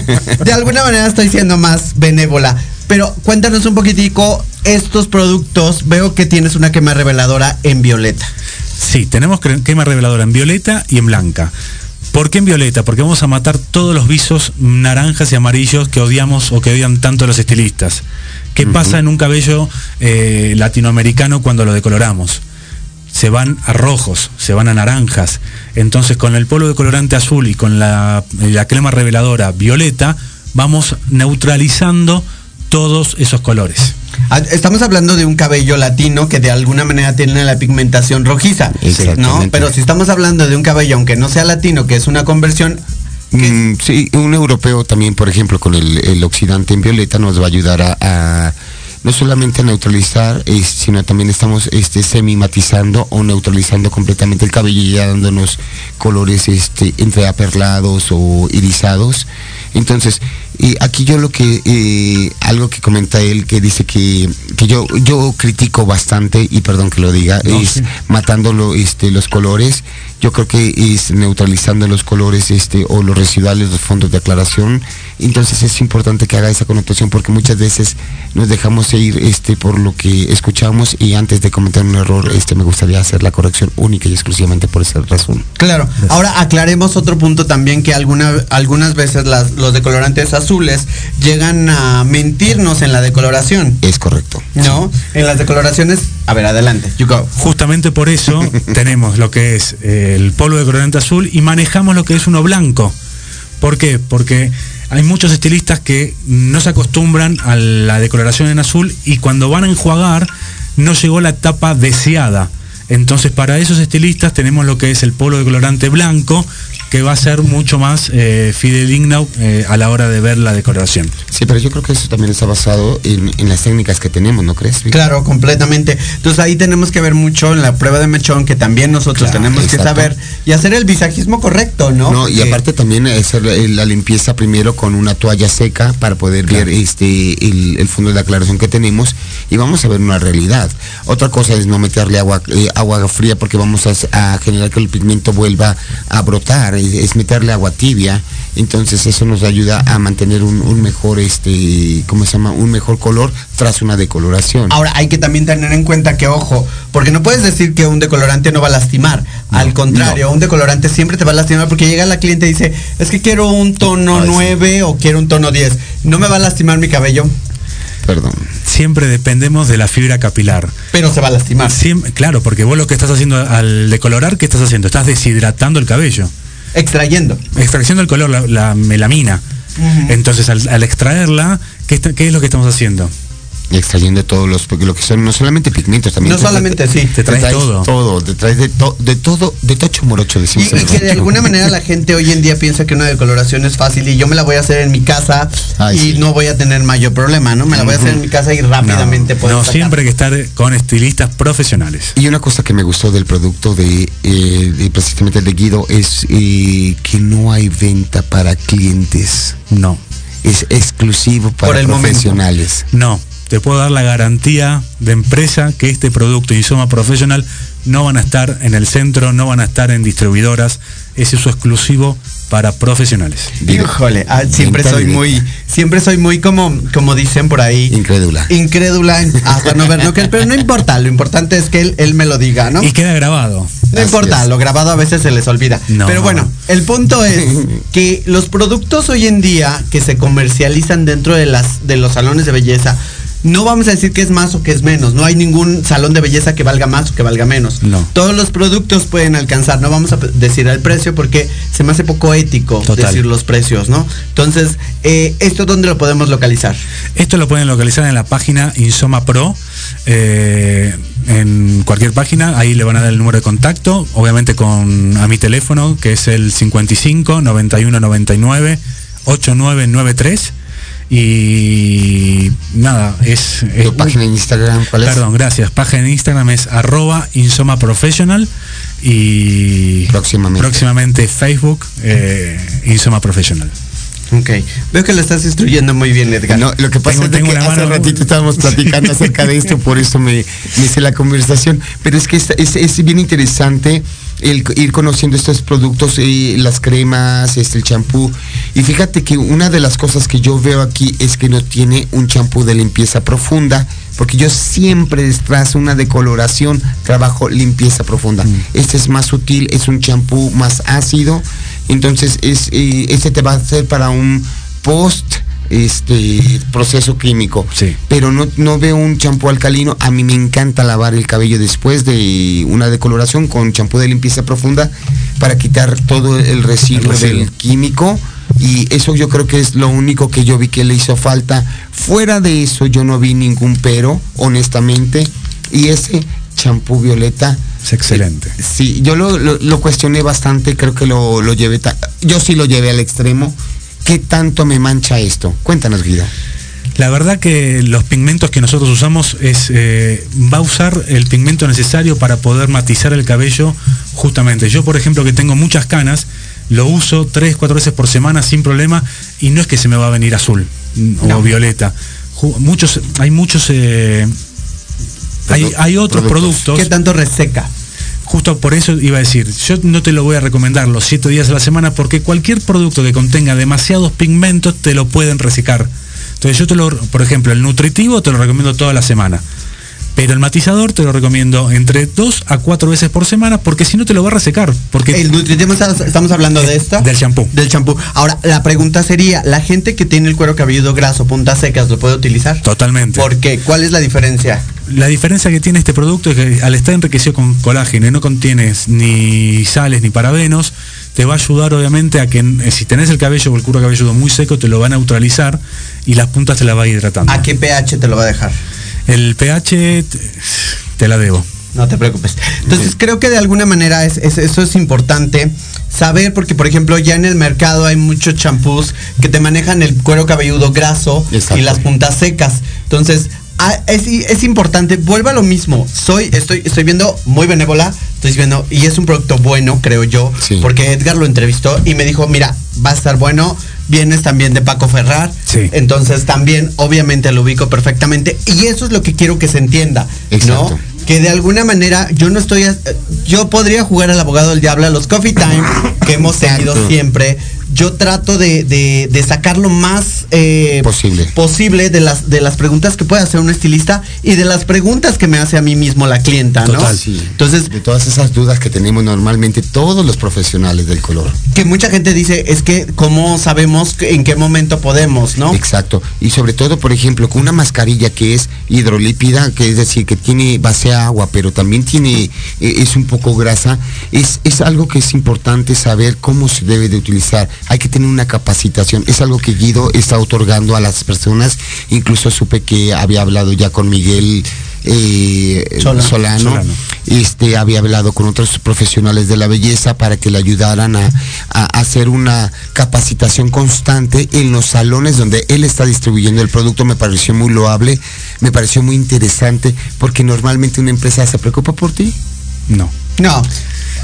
Speaker 1: de alguna manera estoy siendo más benévola. Pero cuéntanos un poquitico estos productos. Veo que tienes una quema reveladora en violeta.
Speaker 12: Sí, tenemos quema reveladora en violeta y en blanca. ¿Por qué en violeta? Porque vamos a matar todos los visos naranjas y amarillos que odiamos o que odian tanto los estilistas. ¿Qué pasa en un cabello eh, latinoamericano cuando lo decoloramos? Se van a rojos, se van a naranjas. Entonces con el polvo de colorante azul y con la, la crema reveladora violeta vamos neutralizando todos esos colores.
Speaker 1: Ah, Estamos hablando de un cabello latino que de alguna manera tiene la pigmentación rojiza, ¿no? Pero si estamos hablando de un cabello, aunque no sea latino, que es una conversión,
Speaker 3: Mm, sí, un europeo también, por ejemplo, con el, el oxidante en violeta nos va a ayudar a, a no solamente a neutralizar, eh, sino también estamos este, semi-matizando o neutralizando completamente el cabello y ya dándonos colores este, entre aperlados o irisados. Entonces, eh, aquí yo lo que, eh, algo que comenta él, que dice que, que yo, yo critico bastante, y perdón que lo diga,
Speaker 12: No,
Speaker 3: es
Speaker 12: sí.
Speaker 3: matando lo- este, los colores. Yo creo que es neutralizando los colores este o los residuales, los fondos de aclaración. Entonces es importante que haga esa connotación porque muchas veces nos dejamos ir este por lo que escuchamos y antes de cometer un error este me gustaría hacer la corrección única y exclusivamente por esa razón.
Speaker 1: Claro. Ahora aclaremos otro punto también que alguna, algunas veces las- los decolorantes azules llegan a mentirnos en la decoloración.
Speaker 3: Es correcto.
Speaker 1: ¿No? En las decoloraciones. A ver, adelante. You go.
Speaker 12: Justamente por eso tenemos lo que es eh, el polvo de colorante azul y manejamos lo que es uno blanco. ¿Por qué? Porque hay muchos estilistas que no se acostumbran a la decoloración en azul y cuando van a enjuagar no llegó la etapa deseada. Entonces para esos estilistas tenemos lo que es el polvo de colorante blanco que va a ser mucho más eh, fidedigno eh, a la hora de ver la decoloración.
Speaker 3: Sí, pero yo creo que eso también está basado en, en las técnicas que tenemos, ¿no crees? Vic?
Speaker 1: Claro, completamente. Entonces ahí tenemos que ver mucho en la prueba de mechón que también nosotros
Speaker 3: Claro,
Speaker 1: tenemos que saber y hacer el visajismo correcto, ¿no?
Speaker 3: No, y
Speaker 1: Porque-
Speaker 3: aparte también hacer la, limpieza primero con una toalla seca para poder ver este el, el fondo de aclaración que tenemos y vamos a ver una realidad. Otra cosa es no meterle agua eh, agua fría porque vamos a, a generar que el pigmento vuelva a brotar, es, meterle agua tibia. Entonces eso nos ayuda a mantener un, un mejor este, ¿cómo se llama? Un mejor color tras una decoloración.
Speaker 1: Ahora hay que también tener en cuenta que, ojo, porque no puedes decir que un decolorante no va a lastimar. Al contrario, un decolorante siempre te va a lastimar porque llega la cliente y dice, es que quiero un tono 9 o quiero un tono 10. No me va a lastimar mi cabello,
Speaker 3: Perdón.
Speaker 12: Siempre dependemos de la fibra capilar.
Speaker 1: pero se va a lastimar.
Speaker 12: Siem- claro, porque vos lo que estás haciendo al decolorar, ¿qué estás haciendo? Estás deshidratando el cabello.
Speaker 1: Extrayendo.
Speaker 12: Extracción del color, la, la melamina. Entonces, al, al extraerla, ¿qué, está- qué es lo que estamos haciendo?
Speaker 3: Y extrayendo todos los, porque lo que son no solamente pigmentos, también
Speaker 1: No solamente, sí.
Speaker 12: Te traes todo.
Speaker 3: todo, te traes de, to- de todo, de tocho morocho
Speaker 1: Y,
Speaker 3: decimos.
Speaker 1: y
Speaker 3: el
Speaker 1: que de alguna manera la gente hoy en día piensa que una decoloración es fácil y yo me la voy a hacer en mi casa
Speaker 3: Ay,
Speaker 1: y
Speaker 3: sí.
Speaker 1: no voy a tener mayor problema, ¿no? Me la voy a hacer en mi casa y rápidamente
Speaker 12: no,
Speaker 1: puedo
Speaker 12: no,
Speaker 1: sacar.
Speaker 12: siempre hay que estar con estilistas profesionales.
Speaker 3: Y una cosa que me gustó del producto de, eh, de precisamente de Guido es eh, que no hay venta para clientes.
Speaker 12: No,
Speaker 3: Es exclusivo para
Speaker 1: Por el momento.
Speaker 3: profesionales.
Speaker 12: no. Te puedo dar la garantía de empresa que este producto Insoma Professional no van a estar en el centro, no van a estar en distribuidoras. Es uso exclusivo para profesionales.
Speaker 1: Híjole, ah, siempre soy muy, siempre soy muy como, como dicen por ahí,
Speaker 3: Incrédula.
Speaker 1: incrédula hasta no ver, no creer, pero no importa, lo importante es que él, él me lo diga, ¿no?
Speaker 12: Y queda grabado.
Speaker 1: No
Speaker 3: Así
Speaker 1: importa,
Speaker 3: es.
Speaker 1: lo grabado a veces se les olvida.
Speaker 12: No.
Speaker 1: Pero bueno, el punto es que los productos hoy en día que se comercializan dentro de las de los salones de belleza, no vamos a decir que es más o que es menos. No hay ningún salón de belleza que valga más o que valga menos.
Speaker 12: No.
Speaker 1: Todos los productos pueden alcanzar. No vamos a decir el precio porque se me hace poco ético
Speaker 12: Total.
Speaker 1: decir los precios, ¿no? Entonces, eh, ¿esto dónde lo podemos localizar?
Speaker 12: Esto lo pueden localizar en la página Insoma Pro. eh, en cualquier página, ahí le van a dar el número de contacto, obviamente con a mi teléfono, que es el 55 91 99 8993. Y nada, es. es
Speaker 3: ¿Tu página en Instagram cuál es?
Speaker 12: Perdón, gracias. Página en Instagram es arroba insoma professional y
Speaker 3: Próximamente.
Speaker 12: próximamente Facebook eh, insoma professional.
Speaker 1: Ok. Veo que lo estás instruyendo muy bien, Edgar.
Speaker 3: No, lo que pasa
Speaker 12: Tengo-
Speaker 3: es
Speaker 12: tengo
Speaker 3: que
Speaker 12: una
Speaker 3: hace
Speaker 12: mano-
Speaker 3: ratito estábamos platicando acerca de esto, por eso me, me hice la conversación. Pero es que es, es- es bien interesante el ir conociendo estos productos, eh, las cremas, este, el champú. Y fíjate que una de las cosas que yo veo aquí es que no tiene un champú de limpieza profunda. Porque yo siempre tras una decoloración trabajo limpieza profunda. Este es más sutil, es un champú más ácido. Entonces es, eh, este te va a hacer para un post este proceso químico.
Speaker 12: Sí.
Speaker 3: Pero no, no veo un champú alcalino. A mí me encanta lavar el cabello después de una decoloración con champú de limpieza profunda para quitar todo el residuo,
Speaker 12: El residuo.
Speaker 3: del químico. Y eso yo creo que es lo único que yo vi que le hizo falta. Fuera de eso yo no vi ningún pero, honestamente. Y ese champú violeta
Speaker 12: Es excelente.
Speaker 3: Sí, yo lo, lo- lo cuestioné bastante, creo que lo, lo llevé, yo sí lo llevé al extremo. ¿Qué tanto me mancha esto? Cuéntanos, Guido.
Speaker 12: La verdad que los pigmentos que nosotros usamos es eh, va a usar el pigmento necesario para poder matizar el cabello justamente. Yo, por ejemplo, que tengo muchas canas, lo uso tres, cuatro veces por semana sin problema y no es que se me va a venir azul o violeta. Muchos, hay muchos, eh, hay, hay otros
Speaker 3: productos.
Speaker 12: productos.
Speaker 1: ¿Qué tanto reseca?
Speaker 12: Justo por eso iba a decir, yo no te lo voy a recomendar los siete días a la semana porque cualquier producto que contenga demasiados pigmentos te lo pueden resecar. Entonces yo te lo, por ejemplo, el nutritivo te lo recomiendo toda la semana. Pero el matizador te lo recomiendo entre dos a cuatro veces por semana porque si no te lo va a resecar. Porque
Speaker 1: El nutritivo estamos hablando de esta.
Speaker 12: del champú.
Speaker 1: Del champú. Ahora, la pregunta sería, ¿la gente que tiene el cuero cabelludo graso, puntas secas, lo puede utilizar?
Speaker 12: Totalmente.
Speaker 1: ¿Por qué? ¿Cuál es la diferencia?
Speaker 12: La diferencia que tiene este producto es que al estar enriquecido con colágeno y no contiene ni sales ni parabenos, te va a ayudar obviamente a que eh, si tenés el cabello o el cuero cabelludo muy seco, te lo va a neutralizar y las puntas te la va a ir hidratando.
Speaker 1: ¿A qué pH te lo va a dejar?
Speaker 12: El pH te, la debo.
Speaker 1: No te preocupes. Entonces creo que de alguna manera es, es- eso es importante saber porque por ejemplo ya en el mercado hay muchos champús que te manejan el cuero cabelludo graso
Speaker 3: Exacto.
Speaker 1: y las puntas secas. Entonces ah, es, es importante, vuelva a lo mismo. Soy, estoy, estoy viendo muy benévola, estoy viendo, y es un producto bueno, creo yo,
Speaker 3: Sí.
Speaker 1: porque Edgar lo entrevistó y me dijo, mira, va a estar bueno. Vienes también de Paco Ferrar.
Speaker 12: Sí.
Speaker 1: Entonces también obviamente lo ubico perfectamente. Y eso es lo que quiero que se entienda.
Speaker 3: Exacto.
Speaker 1: ¿no? que de alguna manera yo no estoy eh, yo podría jugar al abogado del diablo a los coffee time que hemos tenido siempre yo trato de, de- de sacar lo más eh,
Speaker 3: Posible.
Speaker 1: posible de las de las preguntas que puede hacer un estilista y de las preguntas que me hace a mí mismo la clienta no
Speaker 3: Total, sí.
Speaker 1: entonces
Speaker 3: de todas esas dudas que tenemos normalmente todos los profesionales del color.
Speaker 1: que mucha gente dice es que cómo sabemos en qué momento podemos no
Speaker 3: Exacto. Y sobre todo, por ejemplo, con una mascarilla que es hidrolípida, que es decir, que tiene base a agua, pero también tiene, eh, es un poco grasa, es, es algo que es importante saber cómo se debe de utilizar. Hay que tener una capacitación. Es algo que Guido está otorgando a las personas. Incluso supe que había hablado ya con Miguel eh,
Speaker 1: Sola.
Speaker 3: Solano.
Speaker 12: Solano.
Speaker 3: Este había hablado con otros profesionales de la belleza para que le ayudaran a, a hacer una capacitación constante en los salones donde él está distribuyendo el producto. Me pareció muy loable, me pareció muy interesante, porque normalmente una empresa se preocupa por ti.
Speaker 12: No.
Speaker 1: No.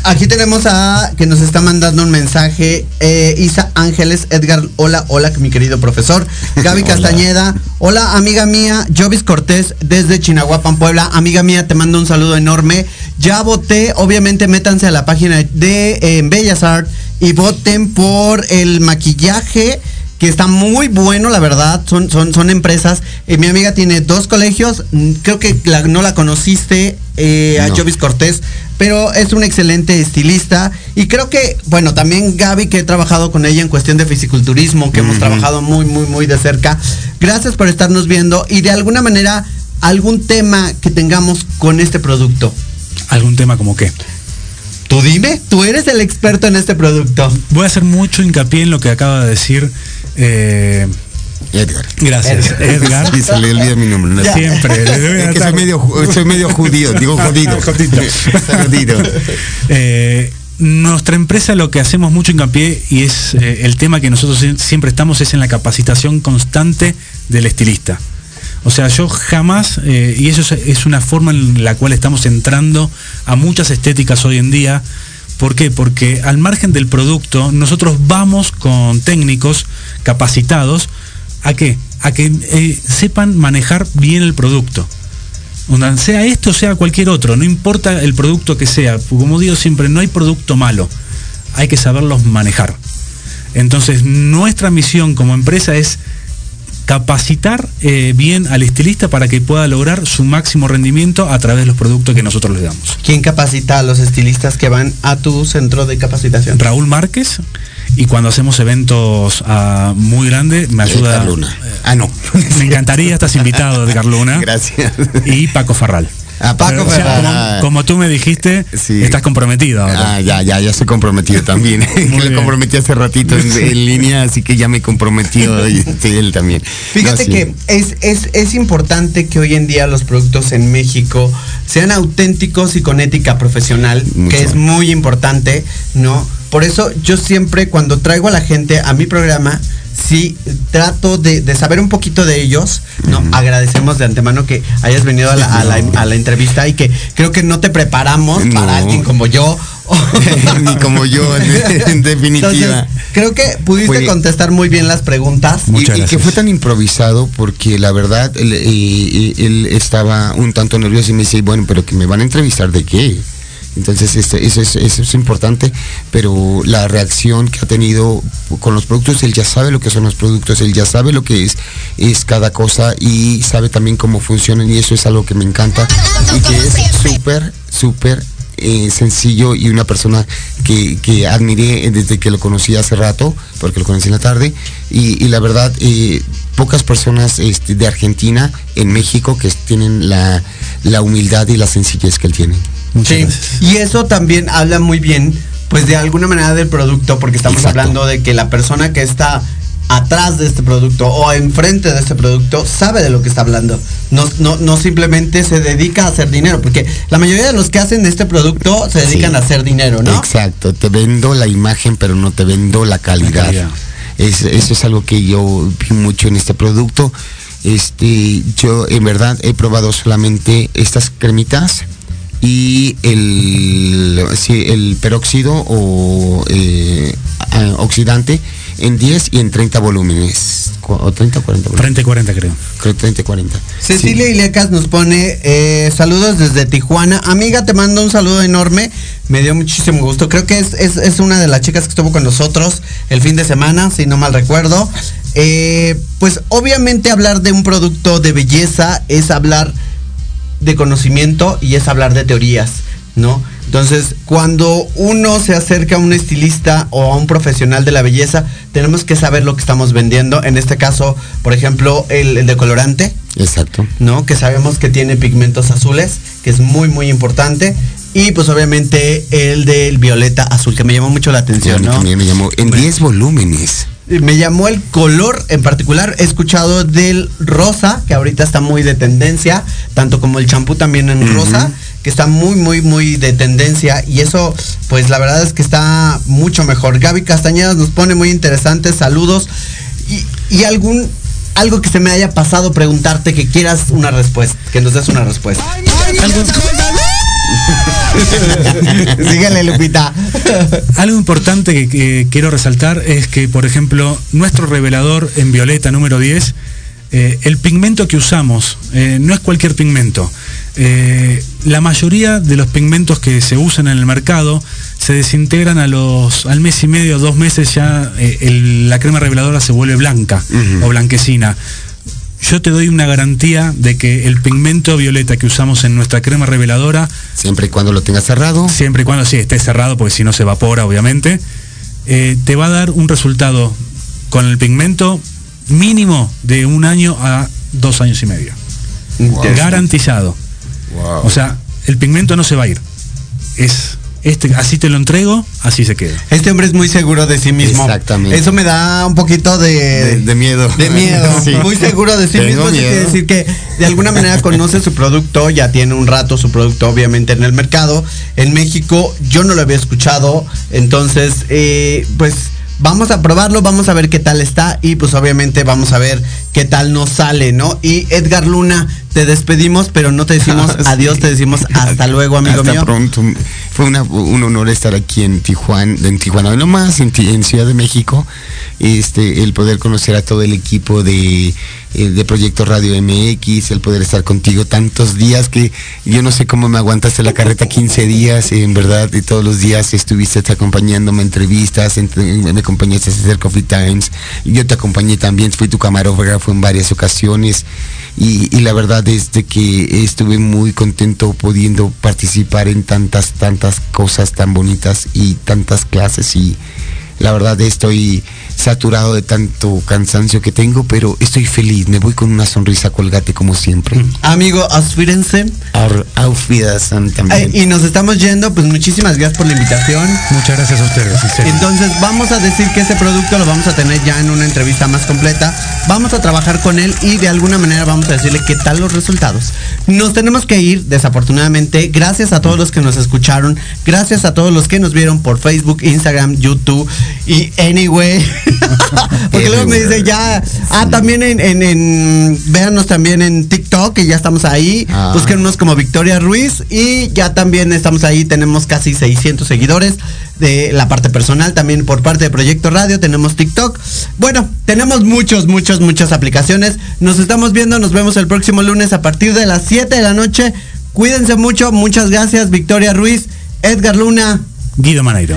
Speaker 1: Aquí tenemos a que nos está mandando un mensaje eh, Isa Ángeles, Edgar, hola, hola mi querido profesor, Gaby. Castañeda, hola amiga mía, Jovis Cortés desde Chinahuapan, Puebla, amiga mía, te mando un saludo enorme, ya voté, obviamente métanse a la página de eh, Bellas Art y voten por el maquillaje que está muy bueno, la verdad. Son, son, son empresas. Eh, mi amiga tiene dos colegios. mm, Creo que la- no la conociste, eh, a
Speaker 3: No.
Speaker 1: Jovis Cortés, pero es un excelente estilista. Y creo que, bueno, también Gaby, que he trabajado con ella en cuestión de fisiculturismo, que hemos trabajado muy, muy, muy de cerca. Gracias por estarnos viendo y de alguna manera algún tema que tengamos con este producto.
Speaker 12: ¿Algún tema como qué?
Speaker 1: Tú dime, tú eres el experto en este producto.
Speaker 12: Voy a hacer mucho hincapié en lo que acaba de decir. eh,
Speaker 3: Edgar.
Speaker 12: gracias, Edgar.
Speaker 3: Y se le olvida mi nombre.
Speaker 12: Siempre. le debe
Speaker 3: Es que soy medio, soy medio judío, digo jodido.
Speaker 12: Jodito.
Speaker 3: Jodido.
Speaker 12: Eh, nuestra empresa lo que hacemos mucho hincapié y es eh, el tema que nosotros sie- siempre estamos es en la capacitación constante del estilista. O sea, yo jamás, eh, y eso es, una forma en la cual estamos entrando a muchas estéticas hoy en día. ¿Por qué? Porque al margen del producto, nosotros vamos con técnicos capacitados a qué? A que eh, sepan manejar bien el producto. Sea esto, sea cualquier otro, no importa el producto que sea, como digo siempre, no hay producto malo, hay que saberlos manejar. Entonces, nuestra misión como empresa es capacitar eh, bien al estilista para que pueda lograr su máximo rendimiento a través de los productos que nosotros les damos.
Speaker 1: ¿Quién capacita a los estilistas que van a tu centro de capacitación?
Speaker 12: Raúl Márquez, y cuando hacemos eventos ah, muy grandes, me ayuda...
Speaker 3: Edgar Luna. Ah, no.
Speaker 12: Me encantaría, estás invitado, Edgar Luna.
Speaker 3: Gracias.
Speaker 12: Y Paco Farral.
Speaker 3: Paco
Speaker 12: Pero, o sea,
Speaker 3: Ferral.
Speaker 12: como, como tú me dijiste,
Speaker 3: Sí.
Speaker 12: estás comprometido ahora.
Speaker 3: Ah, ya, ya, ya estoy comprometido también. que
Speaker 12: Muy
Speaker 3: le
Speaker 12: bien.
Speaker 3: comprometí hace ratito en, en línea, así que ya me comprometió y este, él también.
Speaker 1: Fíjate
Speaker 3: No, sí.
Speaker 1: que es, es, es importante que hoy en día los productos en México sean auténticos y con ética profesional,
Speaker 3: Mucho.
Speaker 1: que es muy importante, ¿no? Por eso yo siempre cuando traigo a la gente a mi programa, sí trato de, de saber un poquito de ellos, ¿no? Agradecemos de antemano que hayas venido a la, a la- a la entrevista y que creo que no te preparamos
Speaker 3: No.
Speaker 1: para alguien como yo.
Speaker 3: Ni como yo, en, definitiva.
Speaker 1: Entonces, creo que pudiste
Speaker 3: Fue-
Speaker 1: contestar muy bien las preguntas.
Speaker 3: Y- que fue tan improvisado porque la verdad él, él estaba un tanto nervioso y me dice, bueno, pero que me van a entrevistar de qué. Entonces, este, eso, es, eso es importante, pero la reacción que ha tenido con los productos, él ya sabe lo que son los productos, él ya sabe lo que es, es cada cosa y sabe también cómo funcionan y eso es algo que me encanta y que es súper, súper eh, sencillo y una persona que, que admiré desde que lo conocí hace rato, porque lo conocí en la tarde, y, la verdad, eh, pocas personas este, de Argentina en México que tienen la, la humildad y la sencillez que él tiene.
Speaker 1: Sí, y eso también habla muy bien, pues de alguna manera del producto, porque estamos
Speaker 3: Exacto.
Speaker 1: hablando de que la persona que está atrás de este producto o enfrente de este producto sabe de lo que está hablando. No, no, no simplemente se dedica a hacer dinero, porque la mayoría de los que hacen este producto se dedican
Speaker 3: Sí.
Speaker 1: a hacer dinero, ¿no?
Speaker 3: Exacto, te vendo la imagen, pero no te vendo la calidad.
Speaker 12: calidad.
Speaker 3: Es- eso es algo que yo vi mucho en este producto. Este, yo en verdad he probado solamente estas cremitas y el, sí, el peróxido o eh, oxidante en 10 y en 30 volúmenes. O 30 o 40 volúmenes.
Speaker 12: 30 y 40 creo.
Speaker 3: Creo 30 y 40.
Speaker 1: Cecilia Ilecas nos pone eh, saludos desde Tijuana. Amiga, te mando un saludo enorme. Me dio muchísimo gusto. Creo que es, es- es una de las chicas que estuvo con nosotros el fin de semana, si no mal recuerdo. Eh, pues obviamente hablar de un producto de belleza es hablar de conocimiento y es hablar de teorías, ¿no? Entonces, cuando uno se acerca a un estilista o a un profesional de la belleza, tenemos que saber lo que estamos vendiendo. En este caso, por ejemplo, el, el decolorante,
Speaker 3: Exacto.
Speaker 1: ¿no? Que sabemos que tiene pigmentos azules, que es muy, muy importante. Y pues obviamente el del violeta azul, que me llamó mucho la atención, ¿no?
Speaker 3: también me llamó en 10 volúmenes.
Speaker 1: Me llamó el color en particular. He escuchado del rosa, que ahorita está muy de tendencia, tanto como el champú también en rosa, que está muy, muy, muy de tendencia. Y eso, pues la verdad es que está mucho mejor. Gaby Castañedas nos pone muy interesante. Saludos. Y, y algún. Algo que se me haya pasado preguntarte que quieras una respuesta, que nos des una respuesta. Síguele, Lupita.
Speaker 12: Algo importante que, que quiero resaltar es que, por ejemplo, nuestro revelador en violeta número 10, eh, el pigmento que usamos eh, no es cualquier pigmento. Eh, la mayoría de los pigmentos que se usan en el mercado se desintegran a los al mes y medio, dos meses ya el- la crema reveladora se vuelve blanca o blanquecina. Yo te doy una garantía de que el pigmento violeta que usamos en nuestra crema reveladora
Speaker 3: Siempre y cuando lo tengas cerrado.
Speaker 12: siempre y cuando sí esté cerrado, porque si no se evapora, obviamente, eh, te va a dar un resultado con el pigmento mínimo de un año a dos años y medio. Garantizado.
Speaker 3: Wow.
Speaker 12: O sea, el pigmento no se va a ir. Es este, así te lo entrego, así se queda.
Speaker 1: Este hombre es muy seguro de sí mismo.
Speaker 3: Exactamente.
Speaker 1: Eso me da un poquito de,
Speaker 3: De- de miedo.
Speaker 1: De miedo.
Speaker 3: Sí.
Speaker 1: Muy seguro de sí
Speaker 3: Tengo
Speaker 1: mismo. Quiere decir que de alguna manera conoce su producto, ya tiene un rato su producto obviamente en el mercado. En México yo no lo había escuchado. Entonces, eh, pues vamos a probarlo, vamos a ver qué tal está y pues obviamente vamos a ver qué tal nos sale, ¿no? Y Edgar Luna, te despedimos, pero no te decimos
Speaker 3: Ah, sí.
Speaker 1: adiós, te decimos hasta luego, amigo
Speaker 3: Hasta
Speaker 1: mío.
Speaker 3: pronto. Fue una- un honor estar aquí en Tijuana, en Tijuana, no más en, Ciudad de México. Este, el poder conocer a todo el equipo de, eh, de Proyecto Radio MX, el poder estar contigo tantos días que yo no sé cómo me aguantaste la carreta 15 días, en verdad, y todos los días estuviste acompañándome en entrevistas, entre- me acompañaste a hacer Coffee Times, yo te acompañé también, fui tu camarógrafo en varias ocasiones y, y la verdad es de que estuve muy contento pudiendo participar en tantas, tantas cosas tan bonitas y tantas clases y la verdad estoy saturado de tanto cansancio que tengo, pero estoy feliz, me voy con una sonrisa colgate como siempre.
Speaker 1: Amigo, ausfírense.
Speaker 3: Ar- Auf Wiedersehen también.
Speaker 1: y nos estamos yendo, pues muchísimas gracias por la invitación.
Speaker 12: Muchas gracias a ustedes.
Speaker 1: Entonces vamos a decir que este producto lo vamos a tener ya en una entrevista más completa. Vamos a trabajar con él y de alguna manera vamos a decirle qué tal los resultados. Nos tenemos que ir, desafortunadamente. Gracias a todos los que nos escucharon. Gracias a todos los que nos vieron por Facebook, Instagram, YouTube y Anyway. Porque luego me dice ya. Ah, también en, en, en- véanos también en TikTok, que ya estamos ahí.
Speaker 3: Ah.
Speaker 1: Búsquenos como Victoria Ruiz. Y ya también estamos ahí. Tenemos casi 600 seguidores de la parte personal. También por parte de Proyecto Radio tenemos TikTok. Bueno, tenemos muchos, muchos, muchas aplicaciones. Nos estamos viendo. Nos vemos el próximo lunes a partir de las 7 de la noche. Cuídense mucho. Muchas gracias, Victoria Ruiz. Edgar Luna.
Speaker 12: Guido Maneiro.